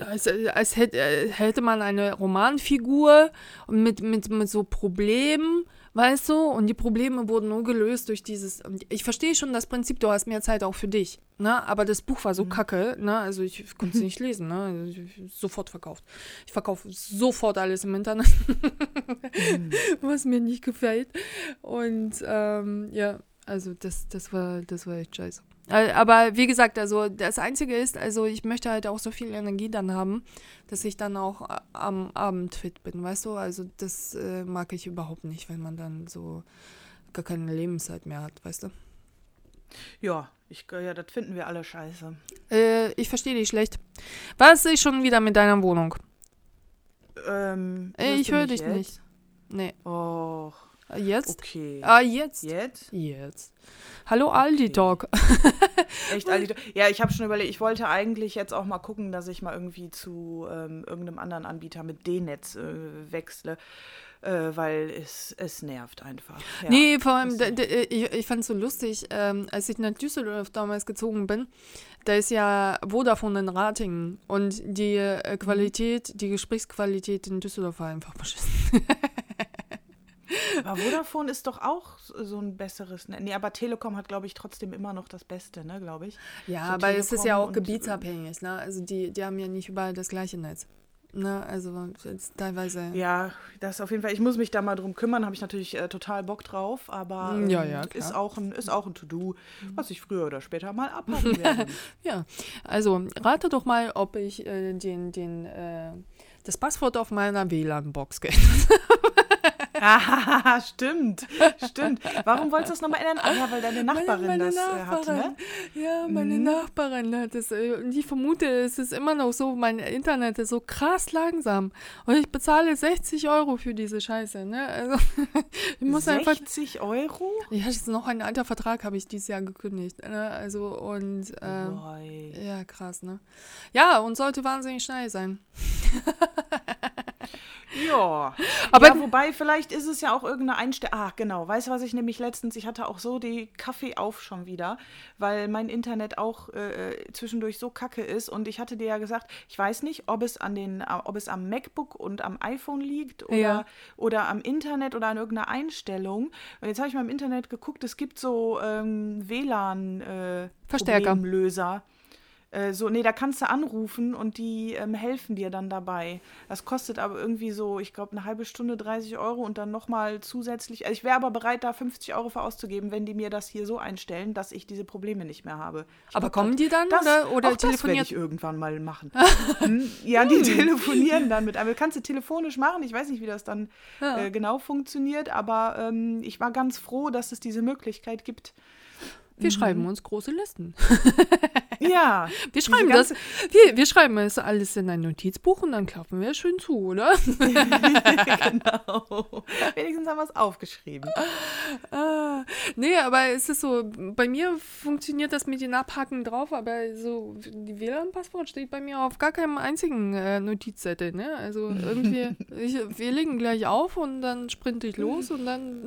als, als hätte, hätte man eine Romanfigur mit, mit, mit so Problemen, weißt du? Und die Probleme wurden nur gelöst durch dieses. Ich verstehe schon das Prinzip, du hast mehr Zeit auch für dich, ne? Aber das Buch war so mhm. kacke, ne? Also ich konnte es nicht lesen, ne? Also sofort verkauft. Ich verkaufe sofort alles im Internet, mhm. was mir nicht gefällt. Und ähm, ja, also das, das war, das war echt scheiße. Äh, aber wie gesagt, also das Einzige ist, also ich möchte halt auch so viel Energie dann haben, dass ich dann auch äh, am Abend fit bin, weißt du? Also das äh, mag ich überhaupt nicht, wenn man dann so gar keine Lebenszeit mehr hat, weißt du? Ja, ich, ja, das finden wir alle scheiße. Äh, ich verstehe dich schlecht. Was ist schon wieder mit deiner Wohnung? Ähm, ich höre dich jetzt? nicht. Nee. Och. Jetzt? Okay. Ah, jetzt? Jetzt? Jetzt. Hallo Aldi Dog. Echt Aldi Dog? Ja, ich habe schon überlegt, ich wollte eigentlich jetzt auch mal gucken, dass ich mal irgendwie zu ähm, irgendeinem anderen Anbieter mit D-Netz äh, wechsle. Äh, weil es, es nervt einfach. Ja, nee, vor allem, ich, ich fand es so lustig, ähm, als ich nach Düsseldorf damals gezogen bin, da ist ja Vodafone in Ratingen und die äh, mhm. Qualität, die Gesprächsqualität in Düsseldorf war einfach beschissen. Aber Vodafone ist doch auch so ein besseres. Ne? Nee, aber Telekom hat, glaube ich, trotzdem immer noch das Beste, ne, glaube ich. Ja, so aber Telekom es ist ja auch gebietsabhängig, ne? Also die, die haben ja nicht überall das gleiche Netz. Ne, also teilweise. Ja, das auf jeden Fall. Ich muss mich da mal drum kümmern, habe ich natürlich äh, total Bock drauf, aber ähm, ja, ja, ist auch ein, ist auch ein To-Do, was ich früher oder später mal abhaken werde. ja, also rate doch mal, ob ich äh, den, den, äh, das Passwort auf meiner WLAN-Box geändert habe. Ah, stimmt, stimmt. Warum wolltest du das nochmal ändern? Ah, ja, weil deine Nachbarin meine, meine das Nachbarin. Äh, hatte, ne? Ja, meine mhm. Nachbarin hat das. Äh, und ich vermute, es ist immer noch so, mein Internet ist so krass langsam. Und ich bezahle 60 Euro für diese Scheiße, ne? Also, ich muss 60 einfach, Euro? Ja, das ist noch ein alter Vertrag, habe ich dieses Jahr gekündigt. Ne? Also, und. Ähm, ja, krass, ne? Ja, und sollte wahnsinnig schnell sein. Ja. Aber ja, wobei, vielleicht ist es ja auch irgendeine Einstellung. Ah, genau. Weißt du, was ich nämlich letztens, ich hatte auch so die Kaffee auf schon wieder, weil mein Internet auch äh, zwischendurch so kacke ist. Und ich hatte dir ja gesagt, ich weiß nicht, ob es an den, ob es am MacBook und am iPhone liegt oder, ja. oder am Internet oder an irgendeiner Einstellung. Und jetzt habe ich mal im Internet geguckt, es gibt so ähm, WLAN äh, Verstärker. Problemlöser. Äh, so, nee, da kannst du anrufen und die ähm, helfen dir dann dabei. Das kostet aber irgendwie so, ich glaube, eine halbe Stunde 30 Euro und dann nochmal zusätzlich. Also ich wäre aber bereit, da 50 Euro für auszugeben, wenn die mir das hier so einstellen, dass ich diese Probleme nicht mehr habe. Ich aber glaub, kommen die dann das, oder, oder auch telefonieren? Das ich irgendwann mal machen. Hm, ja, die hm. telefonieren dann mit. Aber kannst du telefonisch machen. Ich weiß nicht, wie das dann ja. äh, genau funktioniert, aber ähm, ich war ganz froh, dass es diese Möglichkeit gibt. Wir mhm. schreiben uns große Listen. Ja. Wir schreiben das. Wir, wir schreiben es alles in ein Notizbuch und dann klappen wir schön zu, oder? genau. Wenigstens haben wir es aufgeschrieben. Ah, nee, aber es ist so, bei mir funktioniert das mit den Abhaken drauf, aber so die WLAN-Passwort steht bei mir auf gar keinem einzigen äh, Notizzettel. Ne? Also irgendwie, ich, wir legen gleich auf und dann sprinte ich los und dann,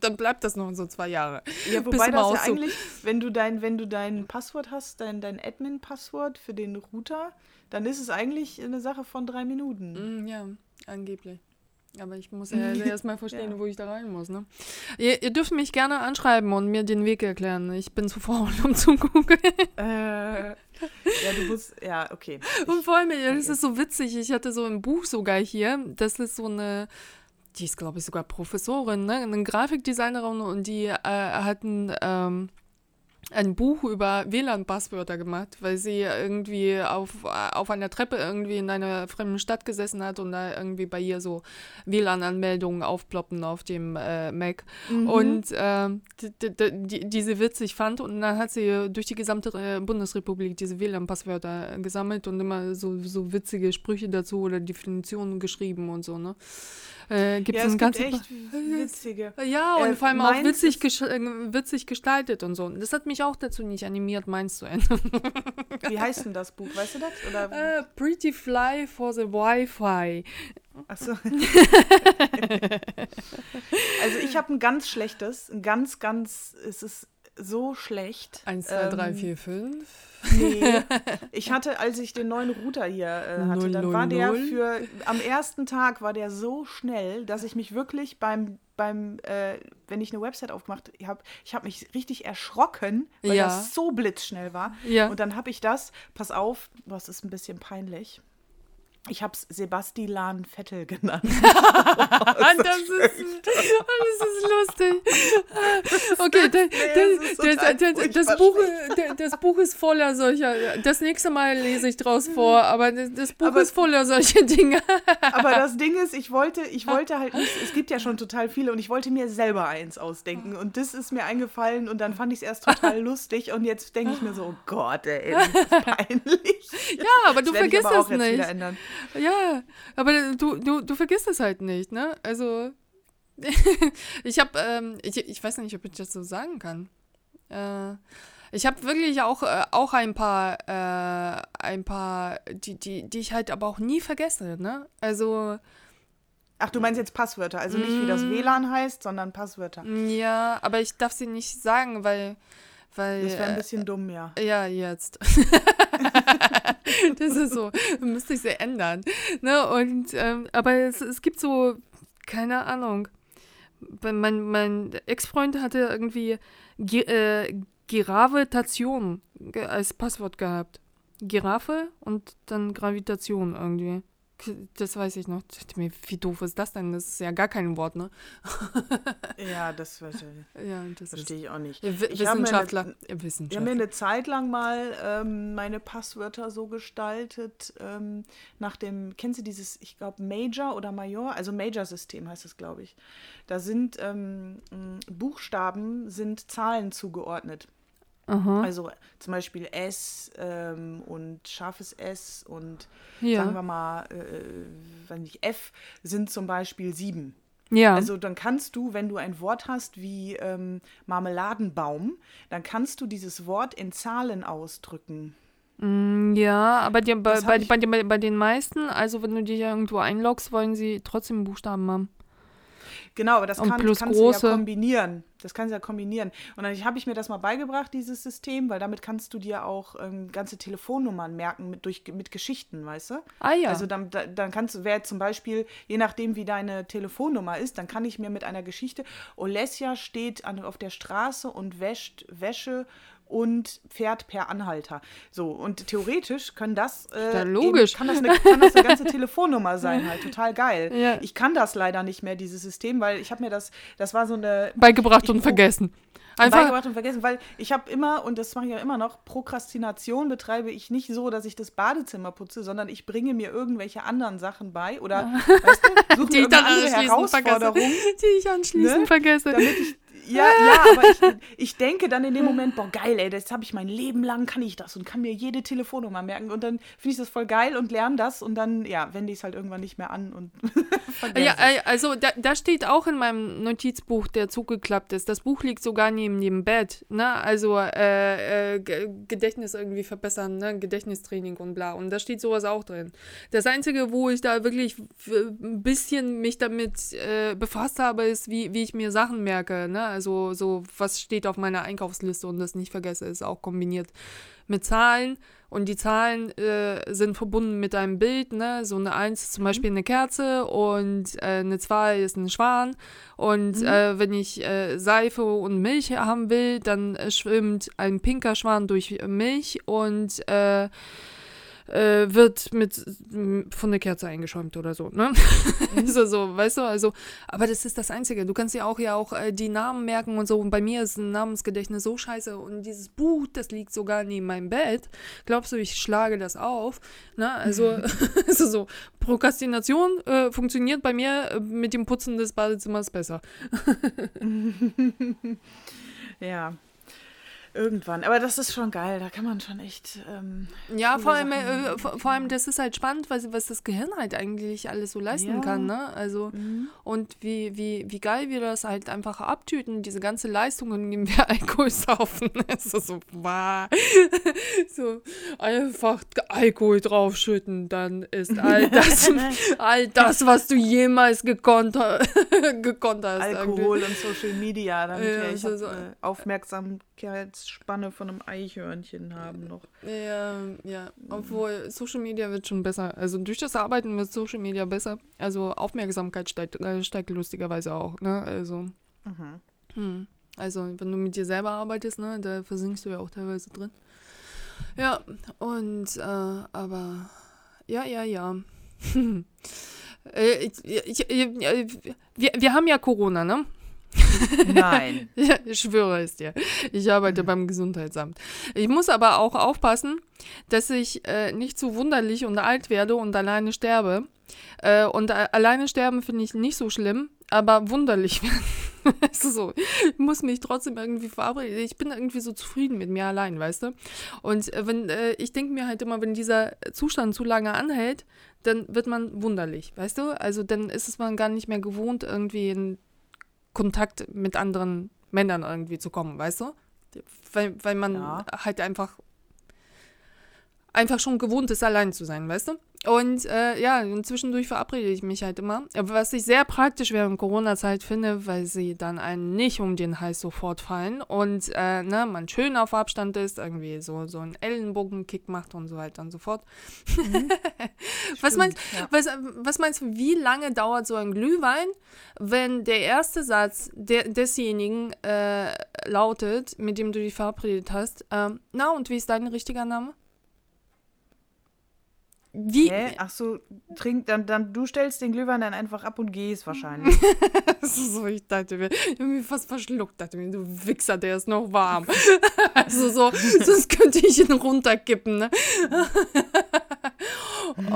dann bleibt das noch so zwei Jahre. Ja, wobei das ja eigentlich, wenn du dein, wenn du dein Passwort hast, dein, dein Admin-Passwort für den Router, dann ist es eigentlich eine Sache von drei Minuten. Mm, ja, angeblich. Aber ich muss ja erstmal verstehen, ja. wo ich da rein muss. Ne? Ihr, ihr, dürft mich gerne anschreiben und mir den Weg erklären. Ich bin zu faul, um zu gucken. Äh, ja, du musst, ja, okay. Und vor allem, das ist so witzig. Ich hatte so ein Buch sogar hier. Das ist so eine, die ist, glaube ich, sogar Professorin, ne? eine Grafikdesignerin und die äh, hat ein. Ähm, ein Buch über WLAN-Passwörter gemacht, weil sie irgendwie auf, auf einer Treppe irgendwie in einer fremden Stadt gesessen hat und da irgendwie bei ihr so WLAN-Anmeldungen aufploppen auf dem äh, Mac. Mhm. Und äh, die, die sie witzig fand und dann hat sie durch die gesamte äh, Bundesrepublik diese WLAN-Passwörter gesammelt und immer so, so witzige Sprüche dazu oder Definitionen geschrieben und so, ne? Äh, gibt's ja, es gibt echt witzige. Ja, und äh, vor allem auch witzig, ges äh, witzig gestaltet und so. Das hat mich auch dazu nicht animiert, meins zu ändern. Wie heißt denn das Buch? Weißt du das? Oder? Uh, Pretty Fly for the Wi-Fi. Achso. also ich habe ein ganz schlechtes, ein ganz, ganz, es ist so schlecht. 1, 2, 3, 4, 5. Nee. Ich hatte, als ich den neuen Router hier äh, hatte, Null, dann null, war der null. für am ersten Tag war der so schnell, dass ich mich wirklich beim beim äh, wenn ich eine Website aufgemacht habe, ich habe mich richtig erschrocken, weil Ja. das so blitzschnell war. Ja. Und dann habe ich das, pass auf, was ist ein bisschen peinlich. Ich habe es Sebastian Vettel genannt. Ah, das ist, das ist lustig. Okay, da, da, das, Buch, da- das Buch ist voller solcher. Das nächste Mal lese ich draus vor, aber das, Buch Aber- ist voller solcher Dinge. Aber das Ding ist, ich wollte, ich wollte halt nicht, es gibt ja schon total viele und ich wollte mir selber eins ausdenken. Und das ist mir eingefallen und dann fand ich es erst total lustig und jetzt denke ich mir so, oh Gott, ey, das ist peinlich. Ja, aber du Das vergisst aber das nicht. Ja, aber du, du, du vergisst es halt nicht, ne? Also, ich habe, ähm, ich, ich weiß nicht, ob ich das so sagen kann. Äh, ich habe wirklich auch, äh, auch ein paar, äh, ein paar, die, die, die ich halt aber auch nie vergesse, ne? Also, Ach, du meinst jetzt Passwörter, also nicht wie das Mm. WLAN heißt, sondern Passwörter. ja, aber ich darf sie nicht sagen, weil, weil, Das wäre ein äh, bisschen dumm, ja. Ja, jetzt. das ist so, müsste ich sie ändern. Ne? Und, ähm, aber es, es gibt so, keine Ahnung. Mein, mein Ex-Freund hatte irgendwie Gi äh, Giravitation als Passwort gehabt. Giraffe und dann Gravitation irgendwie. Das weiß ich noch. Ich mir, wie doof ist das denn? Das ist ja gar kein Wort, ne? Ja, das verstehe Ja, das verstehe ich auch nicht. Wi- Ich mir eine- Wissenschaftler. Ja, Ich habe Wissenschaftler. mir eine Zeit lang mal ähm, meine Passwörter so gestaltet, ähm, nach dem, kennst du dieses, ich glaube, Major oder Major, also Major-System heißt es, glaube ich. Da sind ähm, Buchstaben, sind Zahlen zugeordnet. Aha. Also zum Beispiel S ähm, und scharfes S und Ja. sagen wir mal, äh, wenn nicht F, sind zum Beispiel sieben. ja. Also dann kannst du, wenn du ein Wort hast wie ähm, Marmeladenbaum, dann kannst du dieses Wort in Zahlen ausdrücken. Mm, Ja, aber die, bei, bei, bei, den- bei den meisten, also wenn du dich irgendwo einloggst, wollen sie trotzdem Buchstaben haben. Genau, aber das kann, kannst du große. ja kombinieren. Das kannst du ja kombinieren. Und dann habe ich mir das mal beigebracht, dieses System, weil damit kannst du dir auch ähm, ganze Telefonnummern merken mit, durch, mit Geschichten, weißt du? Ah ja. Also dann, da- dann kannst du, wer zum Beispiel, je nachdem wie deine Telefonnummer ist, dann kann ich mir mit einer Geschichte, Olesja steht an, auf der Straße und wäscht Wäsche und fährt per Anhalter. So, und theoretisch können das, äh, Ja, logisch. Eben, kann, das eine, kann das eine ganze Telefonnummer sein, halt total geil. Ja. Ich kann das leider nicht mehr, dieses System, weil ich habe mir das, das war so eine Beigebracht ich- und vergessen. Einfach. beigebracht und vergessen, weil ich habe immer, und das mache ich ja immer noch, Prokrastination betreibe ich nicht so, dass ich das Badezimmer putze, sondern ich bringe mir irgendwelche anderen Sachen bei oder, weißt du, suche Die mir ich dann andere anschließend vergesse. Herausforderung, Die ich anschließend Ne? vergesse. damit ich, ja, ja, aber ich, ich denke dann in dem Moment, boah, geil, ey, das habe ich mein Leben lang, kann ich das und kann mir jede Telefonnummer merken und dann finde ich das voll geil und lerne das und dann, ja, wende ich es halt irgendwann nicht mehr an und Ja, äh, also da, da steht auch in meinem Notizbuch, der zugeklappt ist. Das Buch liegt sogar neben dem Bett. Ne? Also äh, äh, Gedächtnis irgendwie verbessern, ne? Gedächtnistraining und bla. Und da steht sowas auch drin. Das Einzige, wo ich da wirklich ein bisschen mich damit äh, befasst habe, ist, wie, wie ich mir Sachen merke. Ne? Also so, was steht auf meiner Einkaufsliste und das nicht vergesse, ist auch kombiniert mit Zahlen. Und die Zahlen äh, sind verbunden mit einem Bild, ne? So eine 1 ist zum Beispiel eine Kerze und äh, eine 2 ist ein Schwan. Und äh, wenn ich äh, Seife und Milch haben will, dann äh, schwimmt ein pinker Schwan durch Milch und äh, wird mit von der Kerze eingeschäumt oder so, ne? so, so, weißt du, also, aber das ist das Einzige. Du kannst ja auch ja auch äh, die Namen merken und so. Und bei mir ist ein Namensgedächtnis so scheiße. Und dieses Buch, das liegt sogar neben meinem Bett. Glaubst du, ich schlage das auf? Ne? Also, also so, Prokrastination äh, funktioniert bei mir äh, mit dem Putzen des Badezimmers besser. Ja. Irgendwann. Aber das ist schon geil. Da kann man schon echt. Ähm, Ja, vor allem, äh, vor, vor allem, das ist halt spannend, was, was das Gehirn halt eigentlich alles so leisten Ja. Mhm. kann, ne? Also, und wie, wie, wie geil wir das halt einfach abtüten, diese ganze Leistung, indem wir Alkohol saufen. Es ist so, wow. so, einfach Alkohol draufschütten, dann ist all das, all das, was du jemals gekonnt, gekonnt hast. irgendwie. Alkohol und Social Media, damit Ja, wir so- so- eine Aufmerksamkeitsspanne von einem Eichhörnchen haben noch. Ja, ja. Obwohl Social Media wird schon besser. Also durch das Arbeiten wird Social Media besser. Also Aufmerksamkeit steigt, äh, steigt lustigerweise auch, ne? Also. Mhm. Hm. Also, wenn du mit dir selber arbeitest, ne, da versinkst du ja auch teilweise drin. Ja, und, äh, aber, ja, ja, ja. äh, ich, ich, ich, wir, wir haben ja Corona, ne? Nein. Ich schwöre es dir. Ich arbeite beim Gesundheitsamt. Ich muss aber auch aufpassen, dass ich äh, nicht zu wunderlich und alt werde und alleine sterbe. Äh, und a- alleine sterben finde ich nicht so schlimm, aber wunderlich werden. So, ich muss mich trotzdem irgendwie verabreden. Ich bin irgendwie so zufrieden mit mir allein, weißt du? Und äh, wenn äh, ich denke mir halt immer, wenn dieser Zustand zu lange anhält, dann wird man wunderlich, weißt du? Also dann ist es man gar nicht mehr gewohnt, irgendwie in Kontakt mit anderen Männern irgendwie zu kommen, weißt du? Weil, weil man Ja. halt einfach einfach schon gewohnt ist, allein zu sein, weißt du? Und äh, ja, zwischendurch verabrede ich mich halt immer. Aber was ich sehr praktisch während Corona-Zeit finde, weil sie dann einen nicht um den Hals sofort fallen und äh, ne, man schön auf Abstand ist, irgendwie so, so einen Ellenbogenkick macht und so weiter und so fort. was, meinst, ja. was, was meinst du, wie lange dauert so ein Glühwein, wenn der erste Satz der, desjenigen äh, lautet, mit dem du dich verabredet hast, ähm, na und wie ist dein richtiger Name? Wie? Hä? Ach so, trink, dann, dann, du stellst den Glühwein dann einfach ab und gehst wahrscheinlich. so, ich dachte mir, ich habe mich fast verschluckt, dachte mir, du Wichser, der ist noch warm. also so, sonst könnte ich ihn runterkippen, ne? und,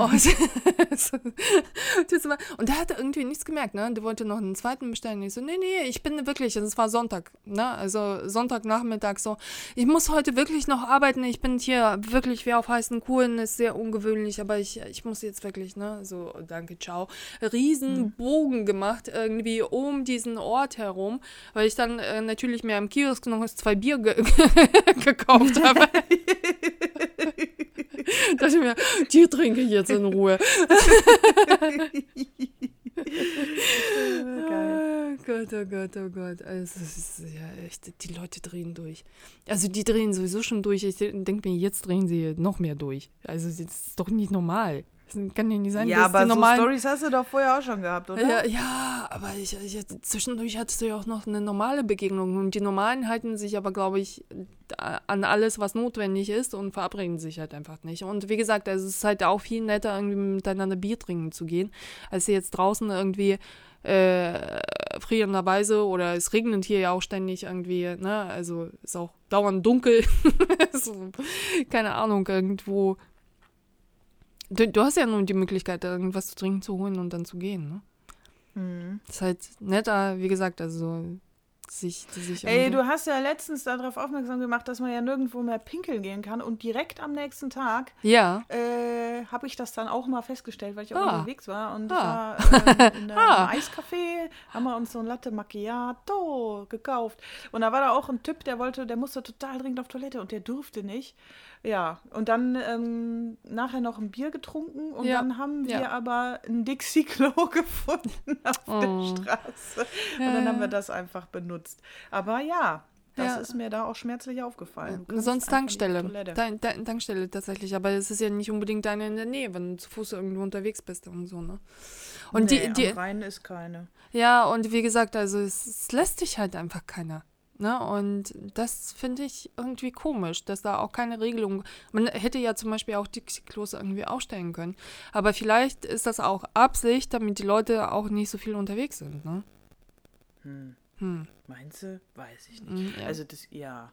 das war, und der hatte irgendwie nichts gemerkt, ne? Der wollte noch einen zweiten bestellen. Ich so, nee, nee, ich bin wirklich, es war Sonntag, ne? Also Sonntagnachmittag so, ich muss heute wirklich noch arbeiten, ich bin hier wirklich wie auf heißen Kohlen, ist sehr ungewöhnlich, aber ich, ich muss jetzt wirklich, ne? So, danke, ciao. Riesen Bogen gemacht, irgendwie um diesen Ort herum, weil ich dann äh, natürlich mir am Kiosk noch zwei Bier ge gekauft habe. Dachte mir, die trinke ich jetzt in Ruhe. Geil. Oh Gott, oh Gott, oh Gott. Also, es ist ja echt, die Leute drehen durch. Also, die drehen sowieso schon durch. Ich denke mir, jetzt drehen sie noch mehr durch. Also, das ist doch nicht normal. Das kann ja nicht sein, Ja, aber die so. Stories hast du doch vorher auch schon gehabt, oder? ja, ja, aber ich, ich, zwischendurch hattest du ja auch noch eine normale Begegnung. Und die Normalen halten sich aber, glaube ich, an alles, was notwendig ist und verabreden sich halt einfach nicht. Und wie gesagt, es ist halt auch viel netter, irgendwie miteinander Bier trinken zu gehen, als jetzt draußen irgendwie äh, frierenderweise oder es regnet hier ja auch ständig irgendwie, ne? Also ist auch dauernd dunkel. so, keine Ahnung, irgendwo. Du, du hast ja nun die Möglichkeit, irgendwas zu trinken zu holen und dann zu gehen, ne? Mhm. ist halt netter, wie gesagt, also sich, sich Ey, du hast ja letztens darauf aufmerksam gemacht, dass man ja nirgendwo mehr pinkeln gehen kann. Und direkt am nächsten Tag ja, äh, habe ich das dann auch mal festgestellt, weil ich auch Ah. unterwegs war. Und Ah. ich war ähm, in einem Ah. Eiscafé, haben wir uns so ein Latte Macchiato gekauft. Und da war da auch ein Typ, der wollte, der musste total dringend auf Toilette und der durfte nicht. Ja, und dann ähm, nachher noch ein Bier getrunken und Ja, dann haben wir ja. aber ein Dixie-Klo gefunden auf Oh. der Straße. Und dann haben wir das einfach benutzt. Aber ja, das Ja. ist mir da auch schmerzlich aufgefallen. Sonst Tankstelle. Tan- Tan- Tankstelle tatsächlich, aber es ist ja nicht unbedingt eine in der Nähe, wenn du zu Fuß irgendwo unterwegs bist und so, ne? Und nee, die, die, am Rhein ist keine. ja, und wie gesagt, also es, es lässt sich halt einfach keiner. Ne? Und das finde ich irgendwie komisch, dass da auch keine Regelung. Man hätte ja zum Beispiel auch Dixie-Klos irgendwie aufstellen können. Aber vielleicht ist das auch Absicht, damit die Leute auch nicht so viel unterwegs sind. Ne? Hm. Hm. Meinst du? Weiß ich nicht. Hm, ja. Also das, ja.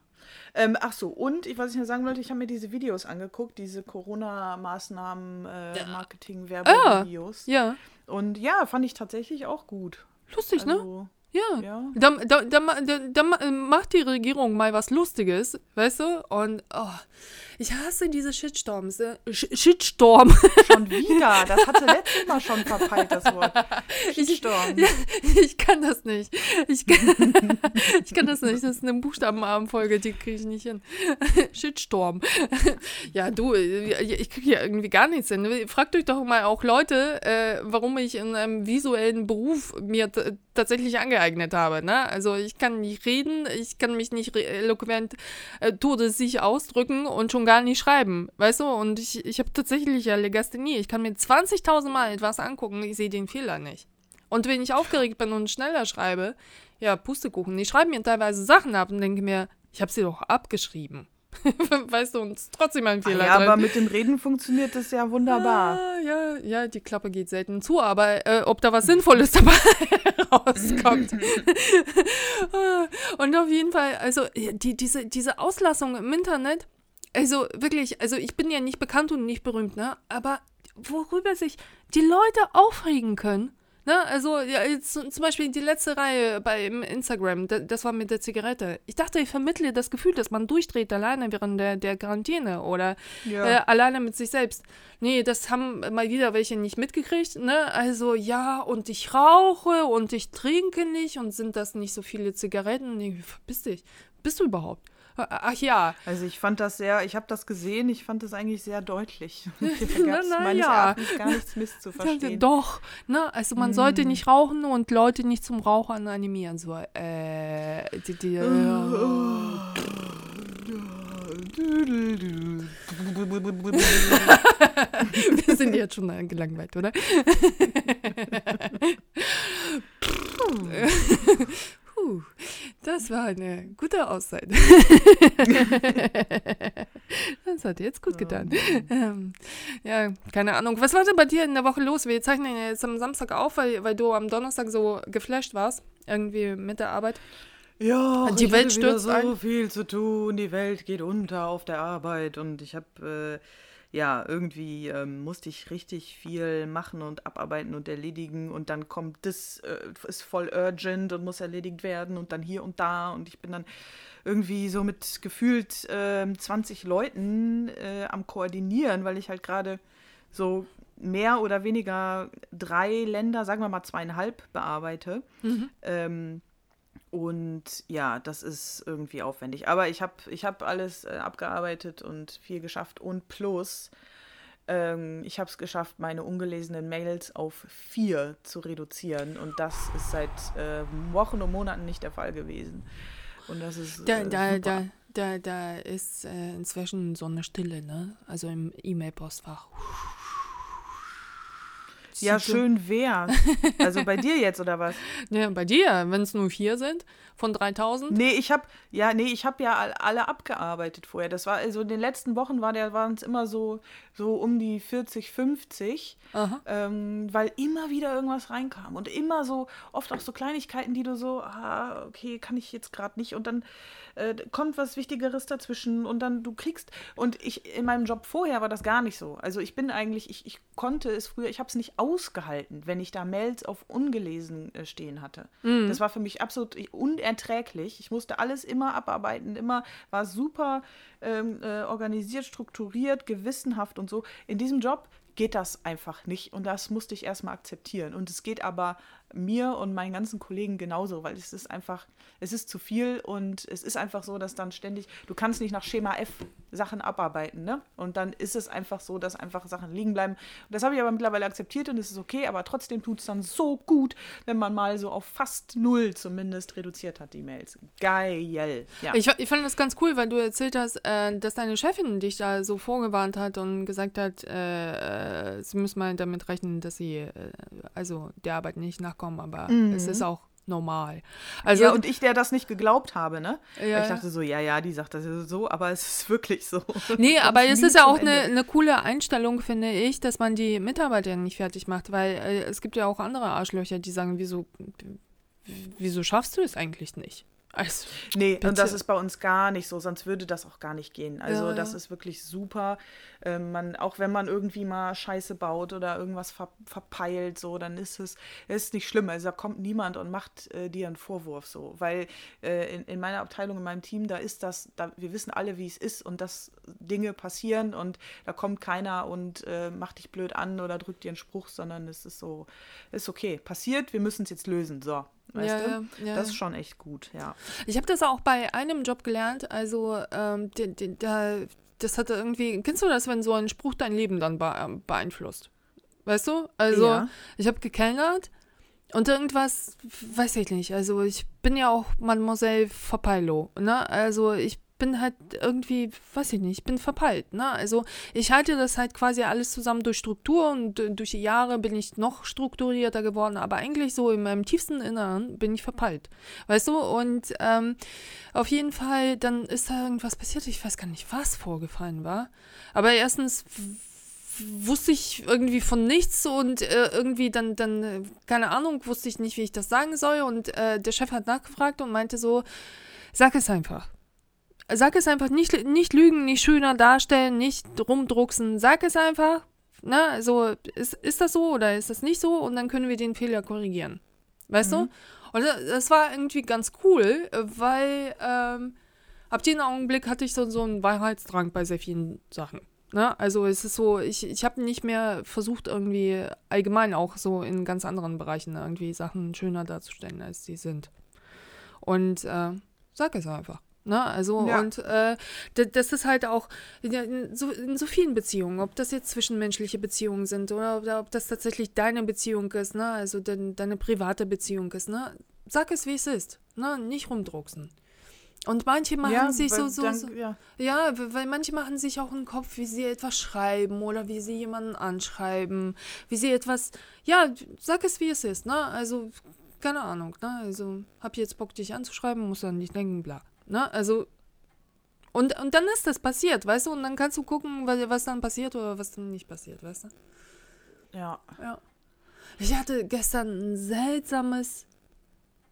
Ähm, ach so, und ich, was ich noch sagen wollte, ich habe mir diese Videos angeguckt, diese Corona-Maßnahmen, äh, Marketing-Werbevideos. ja, Und ja, fand ich tatsächlich auch gut. lustig, ne? Ja. ja. Dann, dann, dann, dann, macht die Regierung mal was Lustiges, weißt du? Und oh, ich hasse diese Shitstorms. Äh, Sh Shitstorm. Schon wieder. Das hatte letztes Mal schon verpeilt, das Wort. Shitstorm. Ich, ja, ich kann das nicht. Ich kann, ich kann das nicht. Das ist eine Buchstabenarmfolge, die kriege ich nicht hin. Shitstorm. Ja, du, ich kriege hier irgendwie gar nichts hin. Fragt euch doch mal auch Leute, äh, warum ich in einem visuellen Beruf mir tatsächlich angeeignet habe. Ne? Also ich kann nicht reden, ich kann mich nicht eloquent äh, todessicher ausdrücken und schon gar nicht schreiben, weißt du? Und ich, ich habe tatsächlich ja Legasthenie. Ich kann mir 20.000 Mal etwas angucken, ich sehe den Fehler nicht. Und wenn ich aufgeregt bin und schneller schreibe, ja, Pustekuchen. Ich schreibe mir teilweise Sachen ab und denke mir, ich habe sie doch abgeschrieben. weißt du, ist trotzdem ein Fehler. Ah, ja, drin. aber mit dem Reden funktioniert das ja wunderbar. Ah, ja, ja, die Klappe geht selten zu, aber äh, ob da was Sinnvolles dabei rauskommt. und auf jeden Fall, also die, diese, diese Auslassung im Internet, also wirklich, also ich bin ja nicht bekannt und nicht berühmt, ne? Aber worüber sich die Leute aufregen können, Ne, also ja, jetzt, zum Beispiel die letzte Reihe bei Instagram, das war mit der Zigarette. Ich dachte, ich vermittle das Gefühl, dass man durchdreht alleine während der, der Quarantäne oder ja. äh, alleine mit sich selbst. Nee, das haben mal wieder welche nicht mitgekriegt. Ne? Also ja, und ich rauche und ich trinke nicht und sind das nicht so viele Zigaretten? Nee, verpiss dich. Bist du überhaupt? Ach ja. Also ich fand das sehr, ich habe das gesehen, ich fand das eigentlich sehr deutlich. da gab es meines ja. Erachtens gar nichts misszuverstehen. Doch, ne? Also man mm. sollte nicht rauchen und Leute nicht zum Rauchern animieren. So, äh, die, die, äh, Wir sind jetzt schon gelangweilt, oder? Puh, das war eine gute Auszeit. das hat jetzt gut getan. Ähm, ja, keine Ahnung. Was war denn bei dir in der Woche los? Wir zeichnen jetzt am Samstag auf, weil, weil du am Donnerstag so geflasht warst. Irgendwie mit der Arbeit. Ja, die Welt stürzt so ein. viel zu tun. Die Welt geht unter auf der Arbeit und ich habe äh, ja, irgendwie ähm, musste ich richtig viel machen und abarbeiten und erledigen und dann kommt das, äh, ist voll urgent und muss erledigt werden und dann hier und da und ich bin dann irgendwie so mit gefühlt äh, 20 Leuten am Koordinieren, weil ich halt gerade so mehr oder weniger drei Länder, sagen wir mal zweieinhalb, bearbeite. Mhm. Ähm, und ja, das ist irgendwie aufwendig. Aber ich habe ich hab alles äh, abgearbeitet und viel geschafft. Und plus, ähm, ich habe es geschafft, meine ungelesenen Mails auf vier zu reduzieren. Und das ist seit äh, Wochen und Monaten nicht der Fall gewesen. Und das ist. Da, äh, da, da, da, da ist äh, inzwischen so eine Stille, ne? Also im E-Mail-Postfach. Ja, schön wär. Also bei dir jetzt oder was? Ja, bei dir, wenn es nur vier sind von 3000? Nee, ich habe ja, nee, ich habe ja alle abgearbeitet vorher. Das war also in den letzten Wochen war der waren es immer so so um die 40, 50, ähm, weil immer wieder irgendwas reinkam und immer so oft auch so Kleinigkeiten, die du so, ah, okay, kann ich jetzt gerade nicht und dann äh, kommt was Wichtigeres dazwischen und dann du kriegst und ich in meinem Job vorher war das gar nicht so. Also ich bin eigentlich, ich, ich konnte es früher, ich habe es nicht ausgehalten, wenn ich da Mails auf ungelesen äh, stehen hatte. Mhm. Das war für mich absolut unerträglich. Ich musste alles immer abarbeiten, immer war super ähm, äh, organisiert, strukturiert, gewissenhaft und so. In diesem Job geht das einfach nicht und das musste ich erstmal akzeptieren. Und es geht aber mir und meinen ganzen Kollegen genauso, weil es ist einfach, es ist zu viel und es ist einfach so, dass dann ständig, du kannst nicht nach Schema F Sachen abarbeiten, ne? Und dann ist es einfach so, dass einfach Sachen liegen bleiben. Und das habe ich aber mittlerweile akzeptiert und es ist okay, aber trotzdem tut es dann so gut, wenn man mal so auf fast null zumindest reduziert hat, die Mails. Geil. Ja. Ich, ich fand das ganz cool, weil du erzählt hast, äh, dass deine Chefin dich da so vorgewarnt hat und gesagt hat, äh, äh sie müssen mal damit rechnen, dass sie äh, also der Arbeit nicht nachkommen, aber mhm. es ist auch normal. Also, ja, und ich, der das nicht geglaubt habe, ne? Ja. Ich dachte so, ja, ja, die sagt das so, aber es ist wirklich so. Nee, aber es ist ja auch eine, eine coole Einstellung, finde ich, dass man die Mitarbeiter nicht fertig macht, weil äh, es gibt ja auch andere Arschlöcher, die sagen, wieso, wieso schaffst du es eigentlich nicht? Also, Nee, bitte. und das ist bei uns gar nicht so, sonst würde das auch gar nicht gehen. Also Ja, das ja. ist wirklich super. Ähm, man, auch wenn man irgendwie mal Scheiße baut oder irgendwas ver, verpeilt, so, dann ist es ist nicht schlimm. Also da kommt niemand und macht äh, dir einen Vorwurf so. Weil äh, in, in meiner Abteilung, in meinem Team, da ist das, da, wir wissen alle, wie es ist und dass Dinge passieren und da kommt keiner und äh, macht dich blöd an oder drückt dir einen Spruch, sondern es ist so, ist okay. Passiert, wir müssen es jetzt lösen. So. Weißt Ja, du? ja, ja, das ist schon echt gut, ja. Ich habe das auch bei einem Job gelernt. Also, ähm, der, das hatte irgendwie. Kennst du das, wenn so ein Spruch dein Leben dann be beeinflusst? Weißt du? Also, Ja. ich habe gekellnert und irgendwas, weiß ich nicht. Also, ich bin ja auch Mademoiselle Verpeilo. Ne? Also, ich bin halt irgendwie, weiß ich nicht, ich bin verpeilt. Ne? Also, ich halte das halt quasi alles zusammen durch Struktur und äh, durch die Jahre bin ich noch strukturierter geworden. Aber eigentlich so in meinem tiefsten Inneren bin ich verpeilt. Weißt du? Und ähm, auf jeden Fall, dann ist da irgendwas passiert. Ich weiß gar nicht, was vorgefallen war. Aber erstens wusste ich irgendwie von nichts und äh, irgendwie dann, dann, äh, keine Ahnung, wusste ich nicht, wie ich das sagen soll. Und äh, der Chef hat nachgefragt und meinte so, sag es einfach. Sag es einfach, nicht, nicht lügen, nicht schöner darstellen, nicht rumdrucksen. Sag es einfach. Na, also ist, ist das so oder ist das nicht so? Und dann können wir den Fehler korrigieren. Weißt du? Und das- war irgendwie ganz cool, weil ähm, ab dem Augenblick hatte ich so, so einen Wahrheitsdrang bei sehr vielen Sachen. Ne? Also es ist so, ich, ich habe nicht mehr versucht, irgendwie allgemein auch so in ganz anderen Bereichen irgendwie Sachen schöner darzustellen, als sie sind. Und äh, sag es einfach. Ne? Also, Ja. und äh, das ist halt auch ja, in so, in so vielen Beziehungen, ob das jetzt zwischenmenschliche Beziehungen sind oder, oder ob das tatsächlich deine Beziehung ist, ne? also de, deine private Beziehung ist. Ne? Sag es, wie es ist. Ne? Nicht rumdrucksen. Und manche machen sich so, so, dann- so, ja. ja, weil manche machen sich auch einen Kopf, wie sie etwas schreiben oder wie sie jemanden anschreiben, wie sie etwas, ja, sag es, wie es ist, ne? Also, keine Ahnung, ne? Also, hab jetzt Bock, dich anzuschreiben, muss dann nicht denken, bla, ne? Also, und, und dann ist das passiert, weißt du? Und dann kannst du gucken, was, was dann passiert oder was dann nicht passiert, weißt du? Ja. Ja. Ich hatte gestern ein seltsames,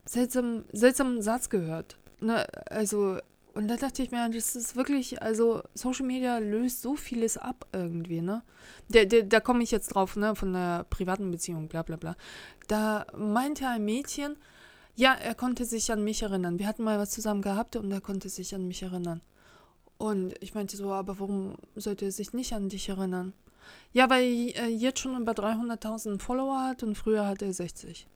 seltsam, seltsamen Satz gehört. Ne, also, und da dachte ich mir, das ist wirklich, also Social Media löst so vieles ab irgendwie, ne? Der, der, da komme ich jetzt drauf, ne, von der privaten Beziehung, bla bla bla. Da meinte ein Mädchen, ja, er konnte sich an mich erinnern. Wir hatten mal was zusammen gehabt und er konnte sich an mich erinnern. Und ich meinte so, aber warum sollte er sich nicht an dich erinnern? Ja, weil er jetzt schon über 300.000 Follower hat und früher hatte er 60.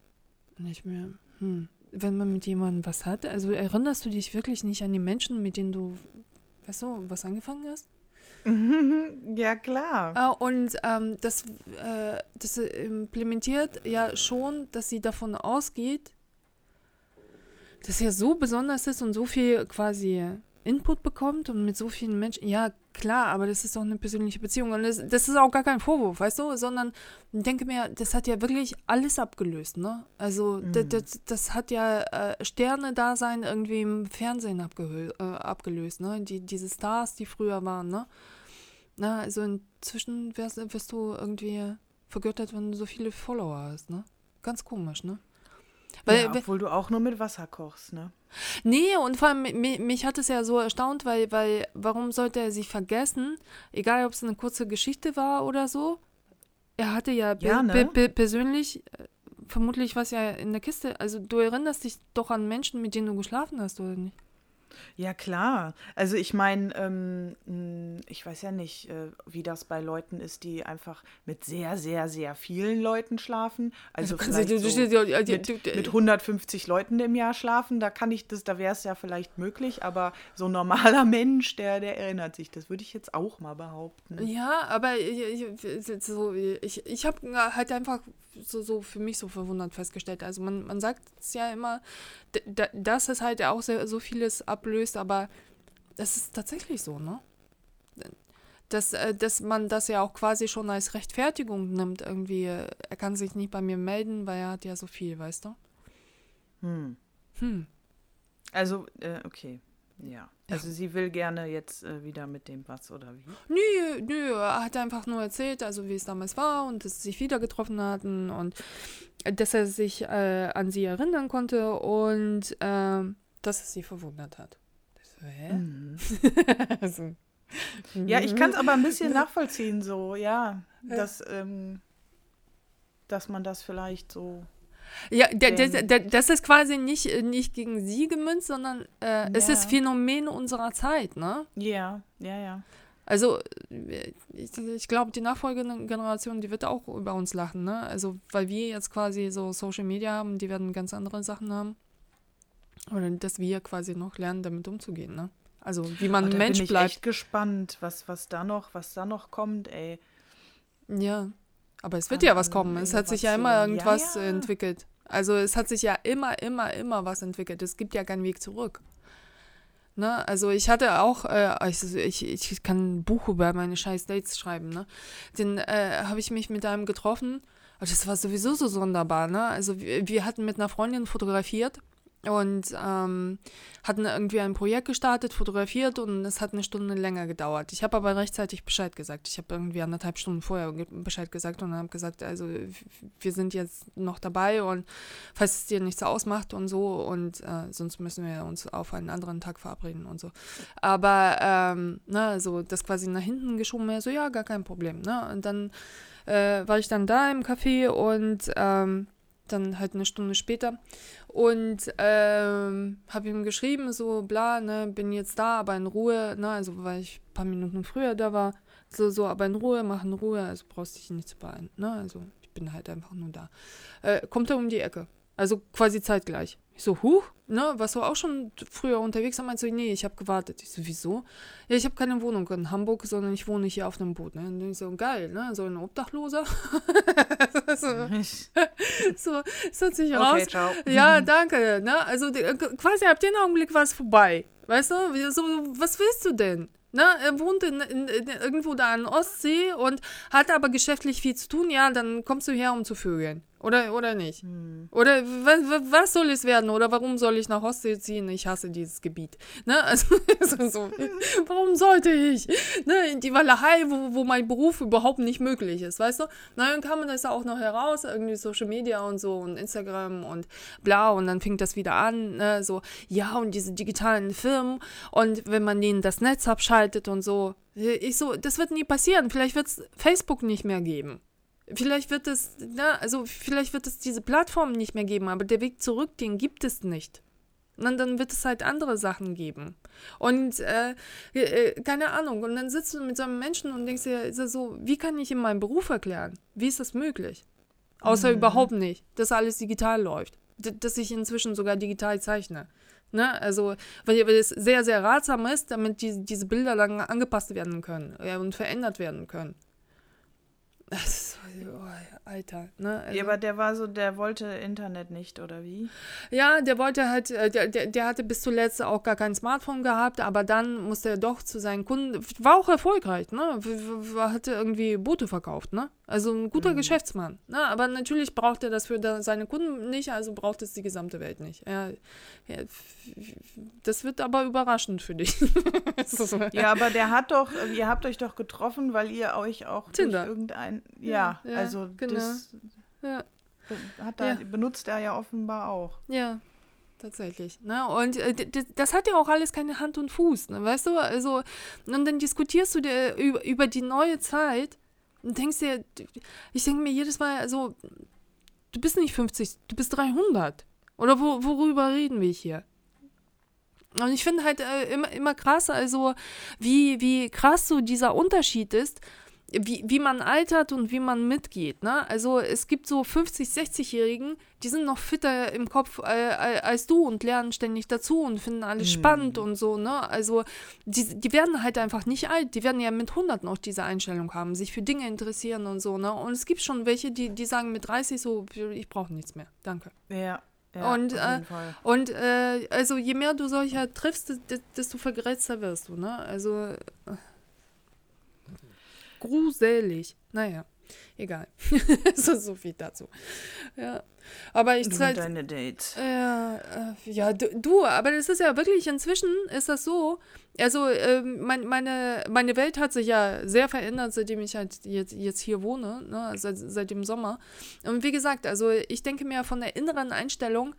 Und ich mir, hm, wenn man mit jemandem was hat, also erinnerst du dich wirklich nicht an die Menschen, mit denen du, weißt du, was angefangen hast? Ja, klar. Äh, und ähm, das, äh, das implementiert ja schon, dass sie davon ausgeht, dass er so besonders ist und so viel quasi Input bekommt und mit so vielen Menschen. Ja, klar, aber das ist doch eine persönliche Beziehung. Und das, das ist auch gar kein Vorwurf, weißt du? Sondern ich denke mir, das hat ja wirklich alles abgelöst, ne? Also, das, das, das hat ja äh, Sterne-Dasein irgendwie im Fernsehen abgehö- äh, abgelöst, ne? Die, diese Stars, die früher waren, ne? Na, also inzwischen wirst, wirst du irgendwie vergöttert, wenn du so viele Follower hast, ne? Ganz komisch, ne? Weil, ja, obwohl du auch nur mit Wasser kochst, ne? Nee, und vor allem, mich, mich hat es ja so erstaunt, weil, weil, warum sollte er sie vergessen? Egal, ob es eine kurze Geschichte war oder so. Er hatte ja, Ja, ne? per- per- persönlich, äh, vermutlich was ja in der Kiste. Also, du erinnerst dich doch an Menschen, mit denen du geschlafen hast, oder nicht? Ja, klar. Also ich meine, ähm, mh, ich weiß ja nicht, äh, wie das bei Leuten ist, die einfach mit sehr, sehr, sehr vielen Leuten schlafen. Also kannst vielleicht du- so mit, mit 150 Leuten im Jahr schlafen, da kann ich das, da wäre es ja vielleicht möglich, aber so ein normaler Mensch, der, der erinnert sich. Das würde ich jetzt auch mal behaupten. Ja, aber ich, ich, so, ich, ich habe halt einfach so, so für mich so verwundert festgestellt. Also man, man sagt es ja immer, dass es halt auch sehr, so vieles ablöst, aber das ist tatsächlich so, ne? Dass, äh, dass man das ja auch quasi schon als Rechtfertigung nimmt, irgendwie, er kann sich nicht bei mir melden, weil er hat ja so viel, weißt du? Hm. Hm. Also, äh, okay. Ja. Also sie will gerne jetzt äh, wieder mit dem was oder wie? Nö, nö, er hat einfach nur erzählt, also wie es damals war und dass sie sich wieder getroffen hatten und äh, dass er sich äh, an sie erinnern konnte und ähm, dass es sie verwundert hat. So, hä? Mhm. also, Ja, ich kann es aber ein bisschen Mhm. nachvollziehen, so, ja, dass, ähm, dass man das vielleicht so. Ja, Ähm. das ist quasi nicht, äh, nicht gegen sie gemünzt, sondern äh, es ist. Phänomen unserer Zeit, ne? Ja, ja, ja. Also, äh, ich, ich glaube, die nachfolgende Generation, die wird auch über uns lachen, ne? Also, weil wir jetzt quasi so Social Media haben, die werden ganz andere Sachen haben. Oder dass wir quasi noch lernen, damit umzugehen, ne? Also, wie man Oh, da Mensch bin ich bleibt. echt gespannt, was, was da noch, was da noch kommt, ey. Ja, aber es wird ja was kommen. Es hat sich ja immer. Ja, irgendwas ja. äh, entwickelt. Also es hat sich ja immer, immer, immer was entwickelt. Es gibt ja keinen Weg zurück. Ne? Also ich hatte auch, äh, ich, ich, ich kann ein Buch über meine scheiß Dates schreiben, ne? Den äh, habe ich mich mit einem getroffen. Das war sowieso so sonderbar, ne? Also wir, wir hatten mit einer Freundin fotografiert und ähm, hatten irgendwie ein Projekt gestartet, fotografiert und es hat eine Stunde länger gedauert. Ich habe aber rechtzeitig Bescheid gesagt. Ich habe irgendwie anderthalb Stunden vorher Bescheid gesagt und habe gesagt, also wir sind jetzt noch dabei und falls es dir nichts ausmacht und so und äh, sonst müssen wir uns auf einen anderen Tag verabreden und so. Aber ähm, ne, also das quasi nach hinten geschoben, so ja, gar kein Problem. Ne? Und dann äh, war ich dann da im Café und ähm, dann halt eine Stunde später und ähm, habe ihm geschrieben, so bla, ne, bin jetzt da, aber in Ruhe, ne, also weil ich ein paar Minuten früher da war, so, so, aber in Ruhe, mach in Ruhe, also brauchst dich nicht zu beeilen, ne, also ich bin halt einfach nur da. Äh, kommt er um die Ecke, also quasi zeitgleich. Ich so, huch, ne, warst du auch schon früher unterwegs? Er meinte so, nee, ich habe gewartet. Ich so, wieso? Ja, ich habe keine Wohnung in Hamburg, sondern ich wohne hier auf einem Boot, ne, und ich so, geil, ne, so ein Obdachloser. so, so, es hat sich raus, Okay, ciao. ja, danke. Ne? Also die, äh, quasi ab dem Augenblick war es vorbei. Weißt du? So, was willst du denn? Ne? Er wohnt in, in, in, irgendwo da an Ostsee und hat aber geschäftlich viel zu tun. Ja, dann kommst du her, um zu vögeln. Oder, oder nicht? Hm. Oder was, soll es werden? Oder warum soll ich nach Ostsee ziehen? Ich hasse dieses Gebiet. Ne? Also, so, warum sollte ich? Ne? In die Walachei, wo, wo mein Beruf überhaupt nicht möglich ist, weißt du? Na, dann kam man das auch noch heraus, irgendwie Social Media und so und Instagram und bla und dann fing das wieder an, ne? so, ja und diese digitalen Firmen und wenn man denen das Netz abschaltet und so. Ich so, das wird nie passieren. Vielleicht wird es Facebook nicht mehr geben. Vielleicht wird es, na, also vielleicht wird es diese Plattform nicht mehr geben, aber der Weg zurück, den gibt es nicht. Und dann, wird es halt andere Sachen geben. Und äh, äh, keine Ahnung. Und dann sitzt du mit so einem Menschen und denkst dir so, wie kann ich ihm meinen Beruf erklären? Wie ist das möglich? Außer überhaupt nicht, dass alles digital läuft. D dass ich inzwischen sogar digital zeichne. Ne? Also, weil, weil es sehr, sehr ratsam ist, damit die, diese Bilder dann angepasst werden können ja, und verändert werden können. Das ist so, oh, Alter, ne? Also, Ja, aber der war so, der wollte Internet nicht, oder wie? Ja, der wollte halt, äh, der, der, der hatte bis zuletzt auch gar kein Smartphone gehabt, aber dann musste er doch zu seinen Kunden, war auch erfolgreich, ne? Hatte irgendwie Boote verkauft, ne? Also ein guter Geschäftsmann, ne? Aber natürlich braucht er das für seine Kunden nicht, also braucht es die gesamte Welt nicht. Ja, ja, das wird aber überraschend für dich. Ja, aber der hat doch, ihr habt euch doch getroffen, weil ihr euch auch Tinder. durch irgendein, ja, Ja, ja, also genau. Das ja. hat er, Ja. benutzt er ja offenbar auch. Ja, tatsächlich. Ne? Und äh, das hat ja auch alles keine Hand und Fuß, ne? weißt du? Also, und dann diskutierst du dir über, über die neue Zeit und denkst dir, ich denke mir jedes Mal, also, du bist nicht 50, du bist 300. Oder wo, worüber reden wir hier? Und ich finde halt äh, immer, immer krass, also wie, wie krass so dieser Unterschied ist, wie, wie man altert und wie man mitgeht. Ne? Also es gibt so 50-, 60-Jährigen, die sind noch fitter im Kopf äh, als du und lernen ständig dazu und finden alles spannend und so. Ne? Also die, die werden halt einfach nicht alt. Die werden ja mit 100 noch diese Einstellung haben, sich für Dinge interessieren und so. Ne? Und es gibt schon welche, die, die sagen mit 30 so, ich brauche nichts mehr. Danke. Ja, ja Und, auf äh, jeden Fall. Und äh, also je mehr du solcher triffst, des- desto vergrätzter wirst du, ne? Also äh, gruselig. Naja, egal. so, so viel dazu. Ja. Aber ich Du zeig, und deine Dates. ja, äh, ja, du, du, aber das ist ja wirklich, inzwischen ist das so, also ähm, mein, meine, meine Welt hat sich ja sehr verändert, seitdem ich halt jetzt, jetzt hier wohne, ne, seit, seit dem Sommer. Und wie gesagt, also ich denke mir von der inneren Einstellung,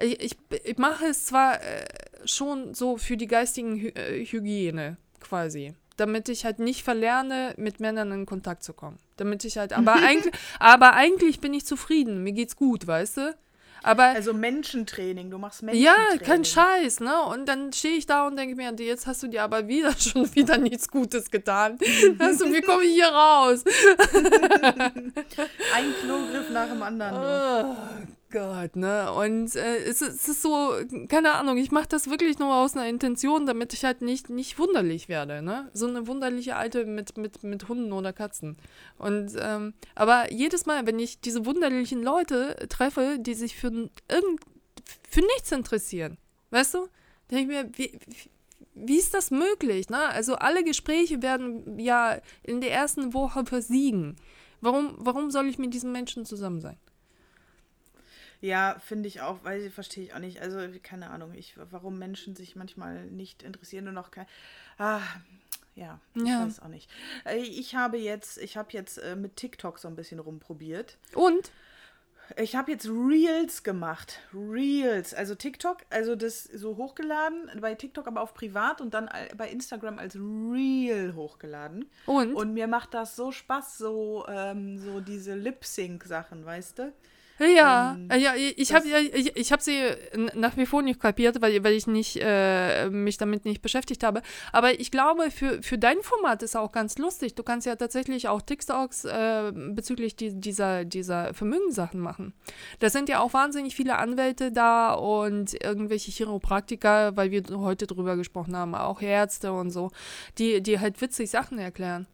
ich, ich, ich mache es zwar, äh, schon so für die geistigen Hy äh, Hygiene quasi. Damit ich halt nicht verlerne, mit Männern in Kontakt zu kommen. Damit ich halt, aber eigentlich, aber eigentlich bin ich zufrieden. Mir geht's gut, weißt du? Aber also Menschentraining, du machst Menschentraining. ja, kein Scheiß, ne? Und dann stehe ich da und denke mir, jetzt hast du dir aber wieder schon wieder nichts Gutes getan. also, wie komme ich hier raus? Ein Klogriff nach dem anderen. Oh Gott, ne? Und äh, es, ist, es ist so, keine Ahnung, ich mache das wirklich nur aus einer Intention, damit ich halt nicht, nicht wunderlich werde, ne? So eine wunderliche Alte mit, mit, mit Hunden oder Katzen. Und, ähm, aber jedes Mal, wenn ich diese wunderlichen Leute treffe, die sich für, irgend, für nichts interessieren, weißt du? Denke ich mir, wie, wie ist das möglich, ne? Also alle Gespräche werden ja in der ersten Woche versiegen. Warum, warum soll ich mit diesen Menschen zusammen sein? Ja, finde ich auch, weil verstehe ich auch nicht. Also, keine Ahnung, ich, warum Menschen sich manchmal nicht interessieren und noch kein. Ah, ja, ich Ja. weiß auch nicht. Äh, Ich habe jetzt, ich habe jetzt äh, mit TikTok so ein bisschen rumprobiert. Und? Ich habe jetzt Reels gemacht. Reels. Also TikTok, also das so hochgeladen, bei TikTok aber auf privat und dann bei Instagram als Reel hochgeladen. Und? Und mir macht das so Spaß, so, ähm, so diese Lip-Sync-Sachen, weißt du? Ja, Ähm, äh, ja, ich habe ja, ich, ich habe sie nach wie vor nicht kapiert, weil, weil ich nicht, äh, mich damit nicht beschäftigt habe. Aber ich glaube, für, für dein Format ist auch ganz lustig. Du kannst ja tatsächlich auch TikToks äh, bezüglich die, dieser, dieser Vermögenssachen machen. Da sind ja auch wahnsinnig viele Anwälte da und irgendwelche Chiropraktiker, weil wir heute drüber gesprochen haben, auch Ärzte und so, die, die halt witzig Sachen erklären.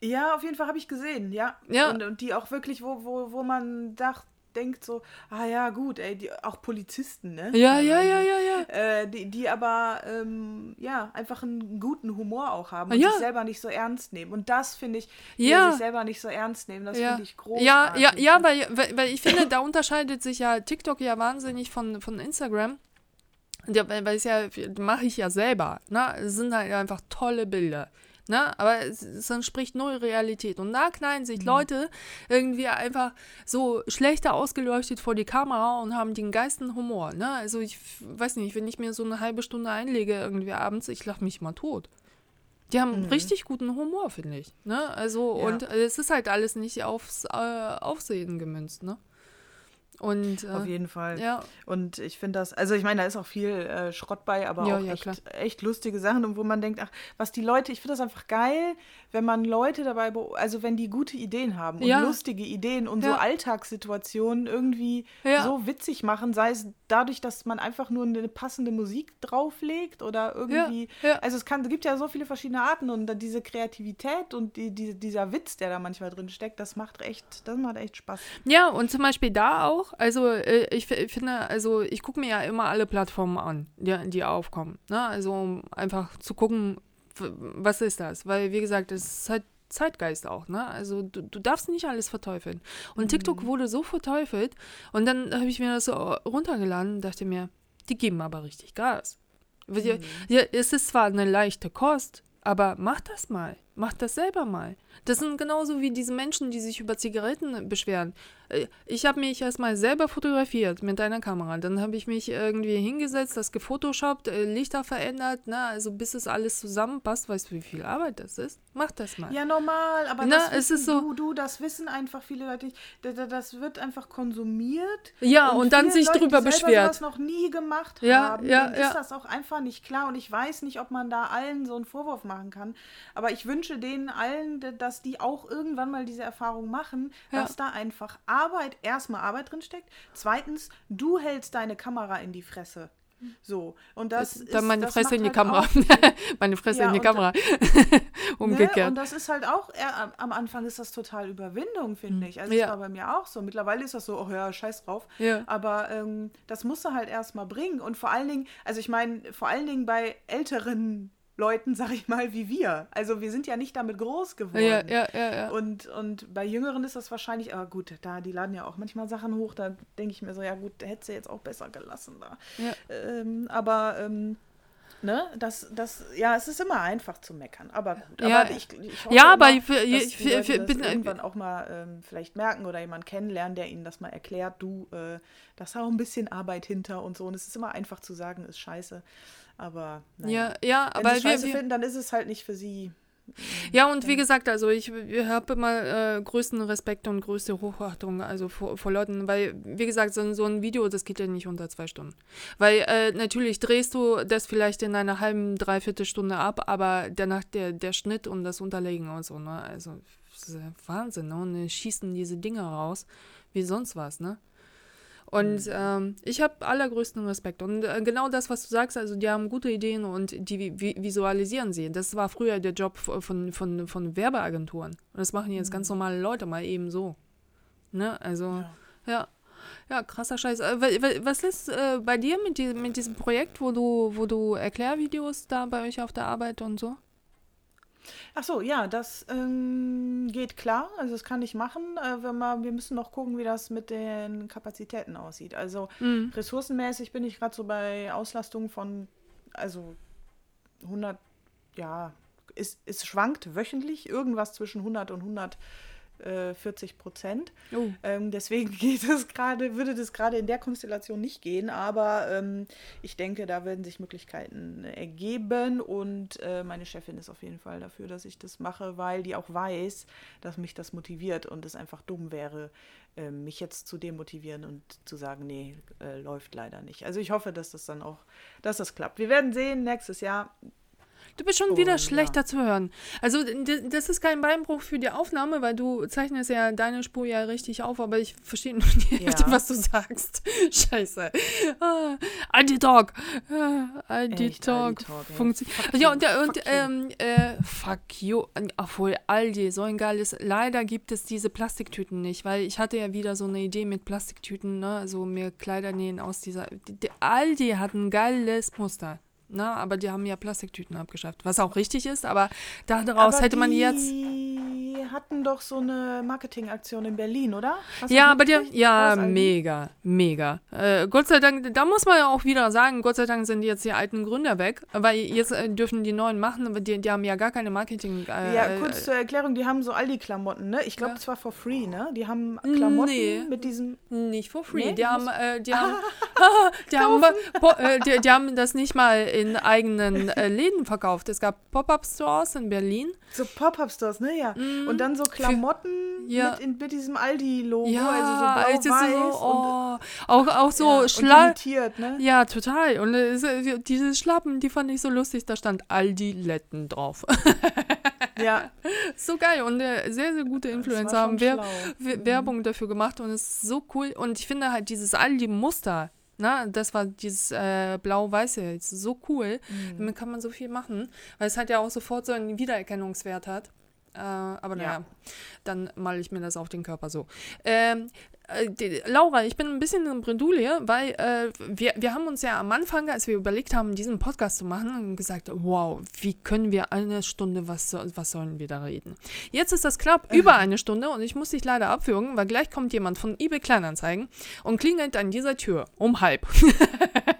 Ja, auf jeden Fall habe ich gesehen, ja. Ja. Und, und die auch wirklich, wo, wo, wo man dacht, denkt so, ah ja, gut, ey, die, auch Polizisten, ne? Ja, ja, ja, ja, ja. Äh, die, die aber ähm, ja einfach einen guten Humor auch haben und Ja. sich selber nicht so ernst nehmen. Und das finde ich, Ja. sich selber nicht so ernst nehmen, das ja. finde ich großartig. Ja, ja, ja, weil, weil, ich finde, da unterscheidet sich ja TikTok ja wahnsinnig von, von Instagram. Ja, weil weil es ja, mache ich ja selber. Ne? Es sind halt einfach tolle Bilder. Ne? Aber es, es entspricht null Realität. Und da knallen sich Leute irgendwie einfach so schlechter ausgeleuchtet vor die Kamera und haben den geisten Humor. Ne? Also ich weiß nicht, wenn ich mir so eine halbe Stunde einlege irgendwie abends, ich lache mich mal tot. Die haben richtig guten Humor, finde ich. Ne? Also, Ja. und es ist halt alles nicht aufs äh, Aufsehen gemünzt, ne? Und äh, Auf jeden Fall. ja, Und ich finde das, also ich meine, da ist auch viel äh, Schrott bei, aber Ja, auch ja, echt, echt lustige Sachen, und wo man denkt, ach, was die Leute, ich finde das einfach geil, wenn man Leute dabei, also wenn die gute Ideen haben und lustige Ideen und so. Alltagssituationen irgendwie so witzig machen, sei es dadurch, dass man einfach nur eine passende Musik drauflegt oder irgendwie, also es kann, es gibt ja so viele verschiedene Arten und dann diese Kreativität und die, die, dieser Witz, der da manchmal drin steckt, das macht echt, das macht echt Spaß. Ja, und zum Beispiel da auch, also äh, ich fi- finde, also ich gucke mir ja immer alle Plattformen an, die, die aufkommen. Ne? Also um einfach zu gucken, was ist das? Weil, wie gesagt, es ist halt Zeitgeist auch, ne? Also du, du darfst nicht alles verteufeln. Und TikTok wurde so verteufelt und dann habe ich mir das so runtergeladen und dachte mir, die geben aber richtig Gas. Ja, ja, es ist zwar eine leichte Kost, aber mach das mal. Mach das selber mal. Das sind genauso wie diese Menschen, die sich über Zigaretten beschweren. Äh, Ich habe mich erstmal selber fotografiert mit einer Kamera. Dann habe ich mich irgendwie hingesetzt, das gefotoshoppt, äh, Lichter verändert, ne? also bis es alles zusammenpasst. Weißt du, wie viel Arbeit das ist? Mach das mal. Ja, normal, aber Na, das es wissen ist so- du, du, das wissen einfach viele Leute nicht. Da- da- Das wird einfach konsumiert. Ja, und dann viele sich Leute, drüber die beschwert. sowas noch nie gemacht Ja, haben, ja, denen ja. ist das auch einfach nicht klar. Und ich weiß nicht, ob man da allen so einen Vorwurf machen kann. Aber ich wünsche denen allen, dass die auch irgendwann mal diese Erfahrung machen, Ja. dass da einfach Arbeit, erstmal Arbeit drin steckt. Zweitens, du hältst deine Kamera in die Fresse. So, und das ist, dann meine Fresse in die halt Kamera. meine Fresse Ja, in die Kamera. Ne? Umgekehrt. Und das ist halt auch, eher, am- am Anfang ist das total Überwindung, finde ich. Also Ja. das war bei mir auch so. Mittlerweile ist das so, oh ja, scheiß drauf. Ja. Aber ähm, das musst du halt erstmal bringen. Und vor allen Dingen, also ich meine, vor allen Dingen bei älteren Leuten, sag ich mal, wie wir. Also wir sind ja nicht damit groß geworden. ja, ja, ja, ja. Und, und bei Jüngeren ist das wahrscheinlich, aber gut, da, die laden ja auch manchmal Sachen hoch, da denke ich mir so, ja gut, hätte sie jetzt auch besser gelassen da. Ja. Ähm, aber ähm, ne, das, das, ja, es ist immer einfach zu meckern, aber gut. Ja, aber ich, ich hoffe ja, aber immer, für- dass für- Leute für- das bin- irgendwann auch mal ähm, vielleicht merken oder jemand kennenlernen, der ihnen das mal erklärt, du, äh, da ist auch ein bisschen Arbeit hinter und so. Und es ist immer einfach zu sagen, ist scheiße. Aber naja. Ja, ja, Wenn aber sie wir, scheiße wir, finden, dann ist es halt nicht für sie. Ja, und wie gesagt, also ich, ich habe immer äh, größten Respekt und größte Hochachtung also vor, vor Leuten, weil, wie gesagt, so, ein- so ein Video, das geht ja nicht unter zwei Stunden. Weil äh, natürlich drehst du das vielleicht in einer halben, dreiviertel Stunde ab, aber danach der, der Schnitt und das Unterlegen und so, ne? Also, Wahnsinn, ne? Und dann schießen diese Dinge raus, wie sonst was, ne? Und ähm, ich habe allergrößten Respekt. Und äh, genau das, was du sagst, also die haben gute Ideen und die vi vi visualisieren sie. Das war früher der Job von, von, von Werbeagenturen. Und das machen jetzt ganz normale Leute mal eben so. Ne? Also, ja. ja. krasser Scheiß. Äh, wa- wa- was ist äh, bei dir mit, die, mit diesem Projekt, wo du, wo du Erklärvideos da bei euch auf der Arbeit und so? Ach so, ja, das ähm, geht klar. Also das kann ich machen. Äh, wenn wir, wir müssen noch gucken, wie das mit den Kapazitäten aussieht. Also Mhm. ressourcenmäßig bin ich gerade so bei Auslastung von, also 100, ja, es, es schwankt wöchentlich irgendwas zwischen 100 und 140 Prozent. Oh. Ähm, deswegen geht es gerade, würde das gerade in der Konstellation nicht gehen, aber ähm, ich denke, da werden sich Möglichkeiten ergeben und äh, meine Chefin ist auf jeden Fall dafür, dass ich das mache, weil die auch weiß, dass mich das motiviert und es einfach dumm wäre, äh, mich jetzt zu demotivieren und zu sagen, nee, äh, läuft leider nicht. Also ich hoffe, dass das dann auch, dass das klappt. Wir werden sehen nächstes Jahr. Du bist schon wieder Und, schlechter ja. zu hören. Also das ist kein Beinbruch für die Aufnahme, weil du zeichnest ja deine Spur ja richtig auf, aber ich verstehe nur die Hälfte, Ja. was du sagst. Scheiße. Ah, Aldi Talk. Ah, Aldi Talk. Funktioniert. Ja, und, und Fuck ähm, äh, fuck you. Obwohl Aldi, so ein geiles. Leider gibt es diese Plastiktüten nicht, weil ich hatte ja wieder so eine Idee mit Plastiktüten, ne? So mir Kleider nähen aus dieser. Die, die Aldi hat ein geiles Muster. Na, aber die haben ja Plastiktüten abgeschafft, was auch richtig ist, aber daraus Aber hätte man jetzt. Die hatten doch so eine Marketingaktion in Berlin, oder? Hast Ja, die, mitgekriegt? War ja, mega, mega. Äh, Gott sei Dank, da muss man ja auch wieder sagen, Gott sei Dank sind jetzt die alten Gründer weg, weil jetzt äh, dürfen die neuen machen, aber die, die haben ja gar keine Marketing. Äh, Ja, äh, kurz zur Erklärung, die haben so Aldi-Klamotten, ne? Ich glaube, Ja. zwar for free, ne? Die haben Klamotten Nee. mit diesem. Nicht for free. Nee, die, haben, äh, die, haben, die, haben, äh, die, die haben das nicht mal in eigenen äh, Läden verkauft. Es gab Pop-Up-Stores in Berlin. So Pop-Up-Stores, ne? Ja. Und dann so Klamotten Mhm. ja. mit, in, mit diesem Aldi-Logo. Ja, also so also blau-weiß. so, und, oh, auch, auch so ja, und Schla limitiert, ne? Ja, total. Und äh, diese Schlappen, die fand ich so lustig. Da stand Aldi Letten drauf. Ja, so geil. Und äh, sehr, sehr gute Influencer haben Wer. Mhm. Wer- Werbung dafür gemacht und es ist so cool. Und ich finde halt dieses Aldi-Muster, na, das war dieses äh, blau-weiße, ist so cool. Mhm. Damit kann man so viel machen, weil es halt ja auch sofort so einen Wiedererkennungswert hat. Äh, aber naja, Ja. dann male ich mir das auf den Körper so. Ähm, äh, die, Laura, ich bin ein bisschen in Bredouille, weil äh, wir, wir haben uns ja am Anfang, als wir überlegt haben, diesen Podcast zu machen, gesagt, wow, wie können wir eine Stunde, was, was sollen wir da reden? Jetzt ist das knapp über eine Stunde und ich muss dich leider abwürgen, weil gleich kommt jemand von eBay Kleinanzeigen und klingelt an dieser Tür um halb.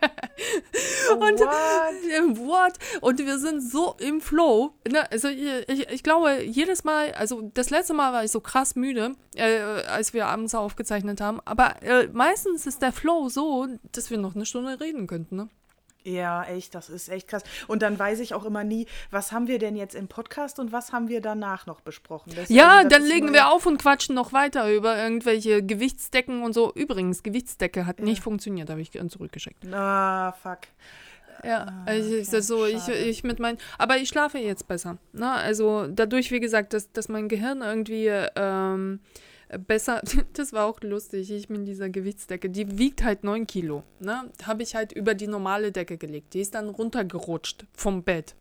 Und What? what? Und wir sind so im Flow. Ne? Also ich, ich, ich glaube, jedes Mal, also das letzte Mal war ich so krass müde, äh, als wir abends aufgezeichnet haben. Aber äh, meistens ist der Flow so, dass wir noch eine Stunde reden könnten. Ne? Ja, echt, das ist echt krass. Und dann weiß ich auch immer nie, was haben wir denn jetzt im Podcast und was haben wir danach noch besprochen. Das- Ja, dann legen wir auf und quatschen noch weiter über irgendwelche Gewichtsdecken und so. Übrigens, Gewichtsdecke hat nicht funktioniert, habe ich zurückgeschickt. Ah, fuck. Ja, also ich, das so, ich, ich mit meinen, aber ich schlafe jetzt besser. Ne? Also dadurch, wie gesagt, dass, dass mein Gehirn irgendwie ähm, besser, das war auch lustig, ich mit dieser Gewichtsdecke, die wiegt halt 9 Kilo. Ne? Habe ich halt über die normale Decke gelegt. Die ist dann runtergerutscht vom Bett.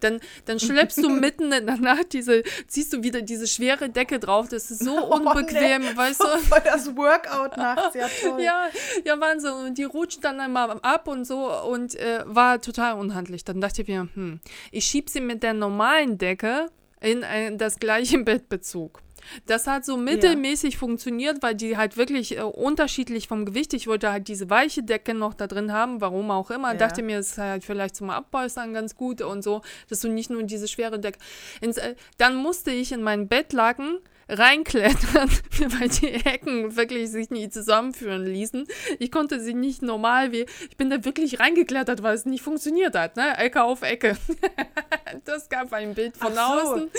Dann, dann schleppst du mitten in der Nacht diese, ziehst du wieder diese schwere Decke drauf. Das ist so Oh, unbequem, nee. weißt du? Voll das Workout nachts, ja toll. Ja, ja, Wahnsinn. Und die rutscht dann einmal ab und so und äh, war total unhandlich. Dann dachte ich mir, hm, ich schieb sie mit der normalen Decke in ein, das gleiche Bettbezug. Das hat so mittelmäßig ja. funktioniert, weil die halt wirklich äh, unterschiedlich vom Gewicht. Ich wollte halt diese weiche Decke noch da drin haben, warum auch immer. Ja. Dachte mir, es ist halt vielleicht zum Abpolstern ganz gut und so, dass du nicht nur diese schwere Decke. Ins, äh, dann musste ich in mein Bettlaken reinklettern, weil die Ecken wirklich sich nie zusammenführen ließen. Ich konnte sie nicht normal wie. Ich bin da wirklich reingeklettert, weil es nicht funktioniert hat, ne? Ecke auf Ecke. das gab ein Bild von so. außen.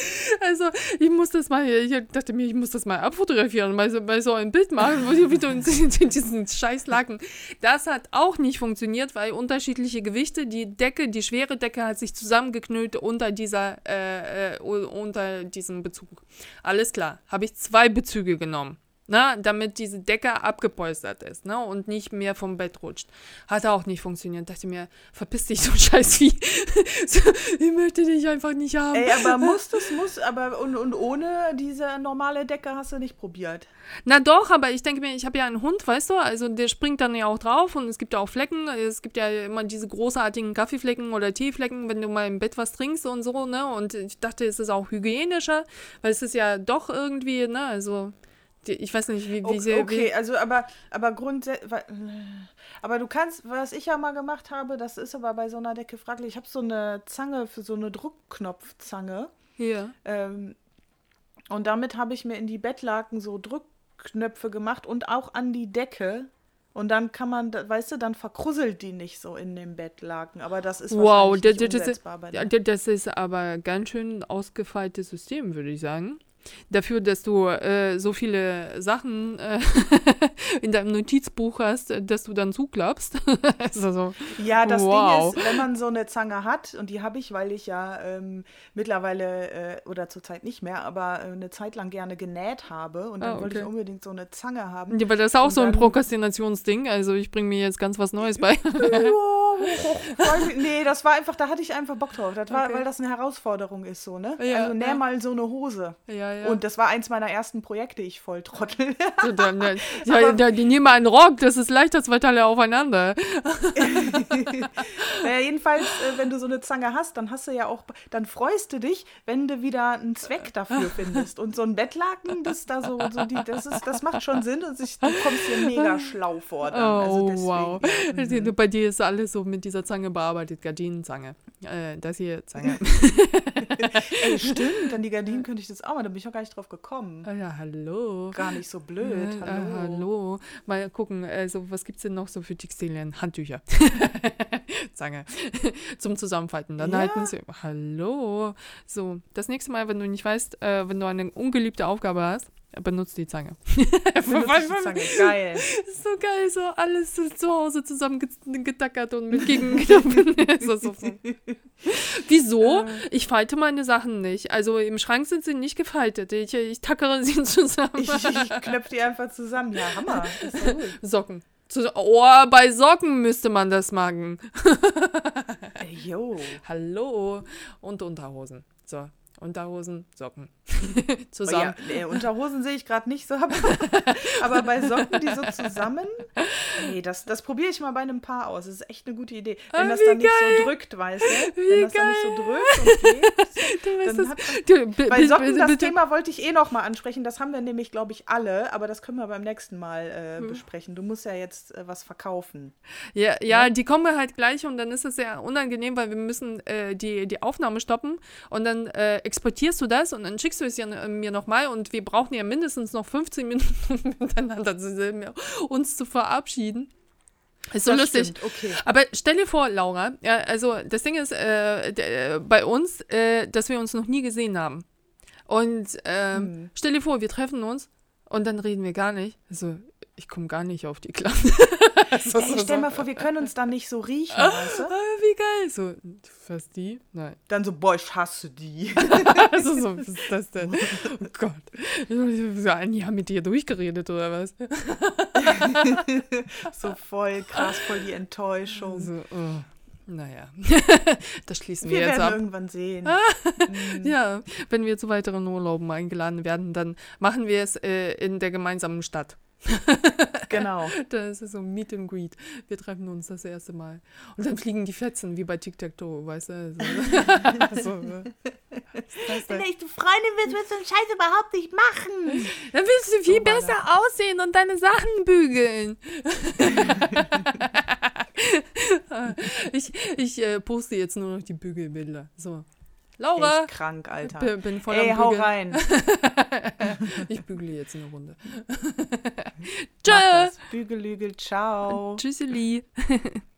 Also, ich muss das mal, ich dachte mir, ich muss das mal abfotografieren, mal so, mal so ein Bild machen, wie du in, in diesen Scheißlacken. Das hat auch nicht funktioniert, weil unterschiedliche Gewichte, die Decke, die schwere Decke hat sich zusammengeknüllt unter dieser, äh, äh unter diesem Bezug. Alles klar habe ich zwei Bezüge genommen. Ne, damit diese Decke abgepolstert ist ne, und nicht mehr vom Bett rutscht. Hat auch nicht funktioniert. Dachte mir, verpiss dich, so ein scheiß Vieh. ich möchte dich einfach nicht haben. Ey, aber muss das, muss, aber und, und ohne diese normale Decke hast du nicht probiert. Na doch, aber ich denke mir, ich habe ja einen Hund, weißt du, also der springt dann ja auch drauf und es gibt ja auch Flecken. Es gibt ja immer diese großartigen Kaffeeflecken oder Teeflecken, wenn du mal im Bett was trinkst und so, ne? Und ich dachte, es ist auch hygienischer, weil es ist ja doch irgendwie, ne, also ich weiß nicht, wie, wie okay, sehr. Okay, also aber, aber grundsätzlich. Aber du kannst, was ich ja mal gemacht habe, das ist aber bei so einer Decke fraglich. Ich habe so eine Zange für so eine Druckknopfzange. Hier. Ähm, und damit habe ich mir in die Bettlaken so Drückknöpfe gemacht und auch an die Decke. Und dann kann man, weißt du, dann verkrusselt die nicht so in dem Bettlaken. Aber das ist wow, das, das, das, das ist aber ganz schön ausgefeiltes System, würde ich sagen dafür, dass du äh, so viele Sachen äh, in deinem Notizbuch hast, dass du dann zuklappst. also so, ja, das wow. Ding ist, wenn man so eine Zange hat, und die habe ich, weil ich ja ähm, mittlerweile äh, oder zurzeit nicht mehr, aber äh, eine Zeit lang gerne genäht habe und dann ah, okay. wollte ich unbedingt so eine Zange haben. Ja, weil das ist auch und so ein Prokrastinationsding. Also ich bringe mir jetzt ganz was Neues bei. nee, das war einfach, da hatte ich einfach Bock drauf. Das war, okay. weil das eine Herausforderung ist, so, ne? Ja, also näh ja. mal so eine Hose. Ja, ja. Und das war eins meiner ersten Projekte, ich voll trottel. so, dann, dann, ja, da, die nehmen einen Rock, das ist leichter zwei Teile aufeinander. naja, jedenfalls, äh, wenn du so eine Zange hast, dann hast du ja auch, dann freust du dich, wenn du wieder einen Zweck dafür findest. Und so ein Bettlaken, das da so, so die, das ist, das macht schon Sinn und sich, du kommst hier mega schlau vor. Dann. Also oh, also wow. Mhm. Bei dir ist alles so mit dieser Zange bearbeitet, Gardinenzange. Äh, das hier, Zange. Ey, stimmt, an die Gardinen könnte ich das auch mal, da bin ich noch gar nicht drauf gekommen. Ah ja, hallo. Gar nicht so blöd. Äh, hallo. Äh, hallo. Mal gucken, also was gibt es denn noch so für Textilien? Handtücher. Zange. Zum Zusammenfalten. Dann ja. halten sie. Hallo. So, das nächste Mal, wenn du nicht weißt, äh, wenn du eine ungeliebte Aufgabe hast, benutzt die Zange. Benutzt die Zange, geil. so geil, so alles zu Hause zusammengetackert und mit Gegenknappen. so, so, so. Wieso? Ich falte meine Sachen nicht. Also im Schrank sind sie nicht gefaltet. Ich, ich tackere sie zusammen. ich, ich knöpfe die einfach zusammen. Ja, Hammer. Socken. Oh, bei Socken müsste man das machen. Jo. Hallo. Und Unterhosen. So, Unterhosen, Socken. zusammen. Oh ja, Unterhosen sehe ich gerade nicht so. Aber bei Socken, die so zusammen. Nee, das, das probiere ich mal bei einem Paar aus. Das ist echt eine gute Idee. Wenn ah, das dann geil. nicht so drückt, weißt du? Wie Wenn das geil. dann nicht so drückt und geht. dann hat, du, bei Socken, das Thema wollte ich eh noch mal ansprechen. Das haben wir nämlich, glaube ich, alle. Aber das können wir beim nächsten Mal äh, hm. besprechen. Du musst ja jetzt äh, was verkaufen. Ja, ja, ja, die kommen halt gleich und dann ist es sehr unangenehm, weil wir müssen äh, die, die Aufnahme stoppen und dann äh, exportierst du das und dann schickst du es ja äh, mir nochmal und wir brauchen ja mindestens noch 15 Minuten miteinander uns zu verabschieden. Ist so das lustig. Okay. Aber stell dir vor, Laura, ja, also das Ding ist äh, der, bei uns, äh, dass wir uns noch nie gesehen haben. Und ähm, hm. stell dir vor, wir treffen uns und dann reden wir gar nicht. Also ich komme gar nicht auf die Klasse. so, Ey, stell mal vor, wir können uns dann nicht so riechen, ah, weißt du? Ah, wie geil. So, was die? Nein. Dann so, boah, ich hasse die. also so, was ist das denn? Oh Gott. So ein Jahr mit dir durchgeredet, oder was? so voll krass, voll die Enttäuschung. So, oh. Naja, das schließen wir, wir jetzt ab. Wir werden irgendwann sehen. mhm. Ja, wenn wir zu weiteren Urlauben eingeladen werden, dann machen wir es äh, in der gemeinsamen Stadt. genau. Das ist so Meet and Greet. Wir treffen uns das erste Mal. Und dann fliegen die Fetzen, wie bei Tic-Tac-Toe, weißt du? Also, so, ne? Wenn du echte Freundin willst, willst du den Scheiß überhaupt nicht machen. Dann willst du viel So besser aussehen und deine Sachen bügeln. ich ich äh, poste jetzt nur noch die Bügelbilder. So. Laura, Echt krank, Alter. bin, bin voll Ey, am hau rein. Ich bügle jetzt eine Runde. Mach Tschö. das. Bügel, Lügel, ciao. Tschüsseli.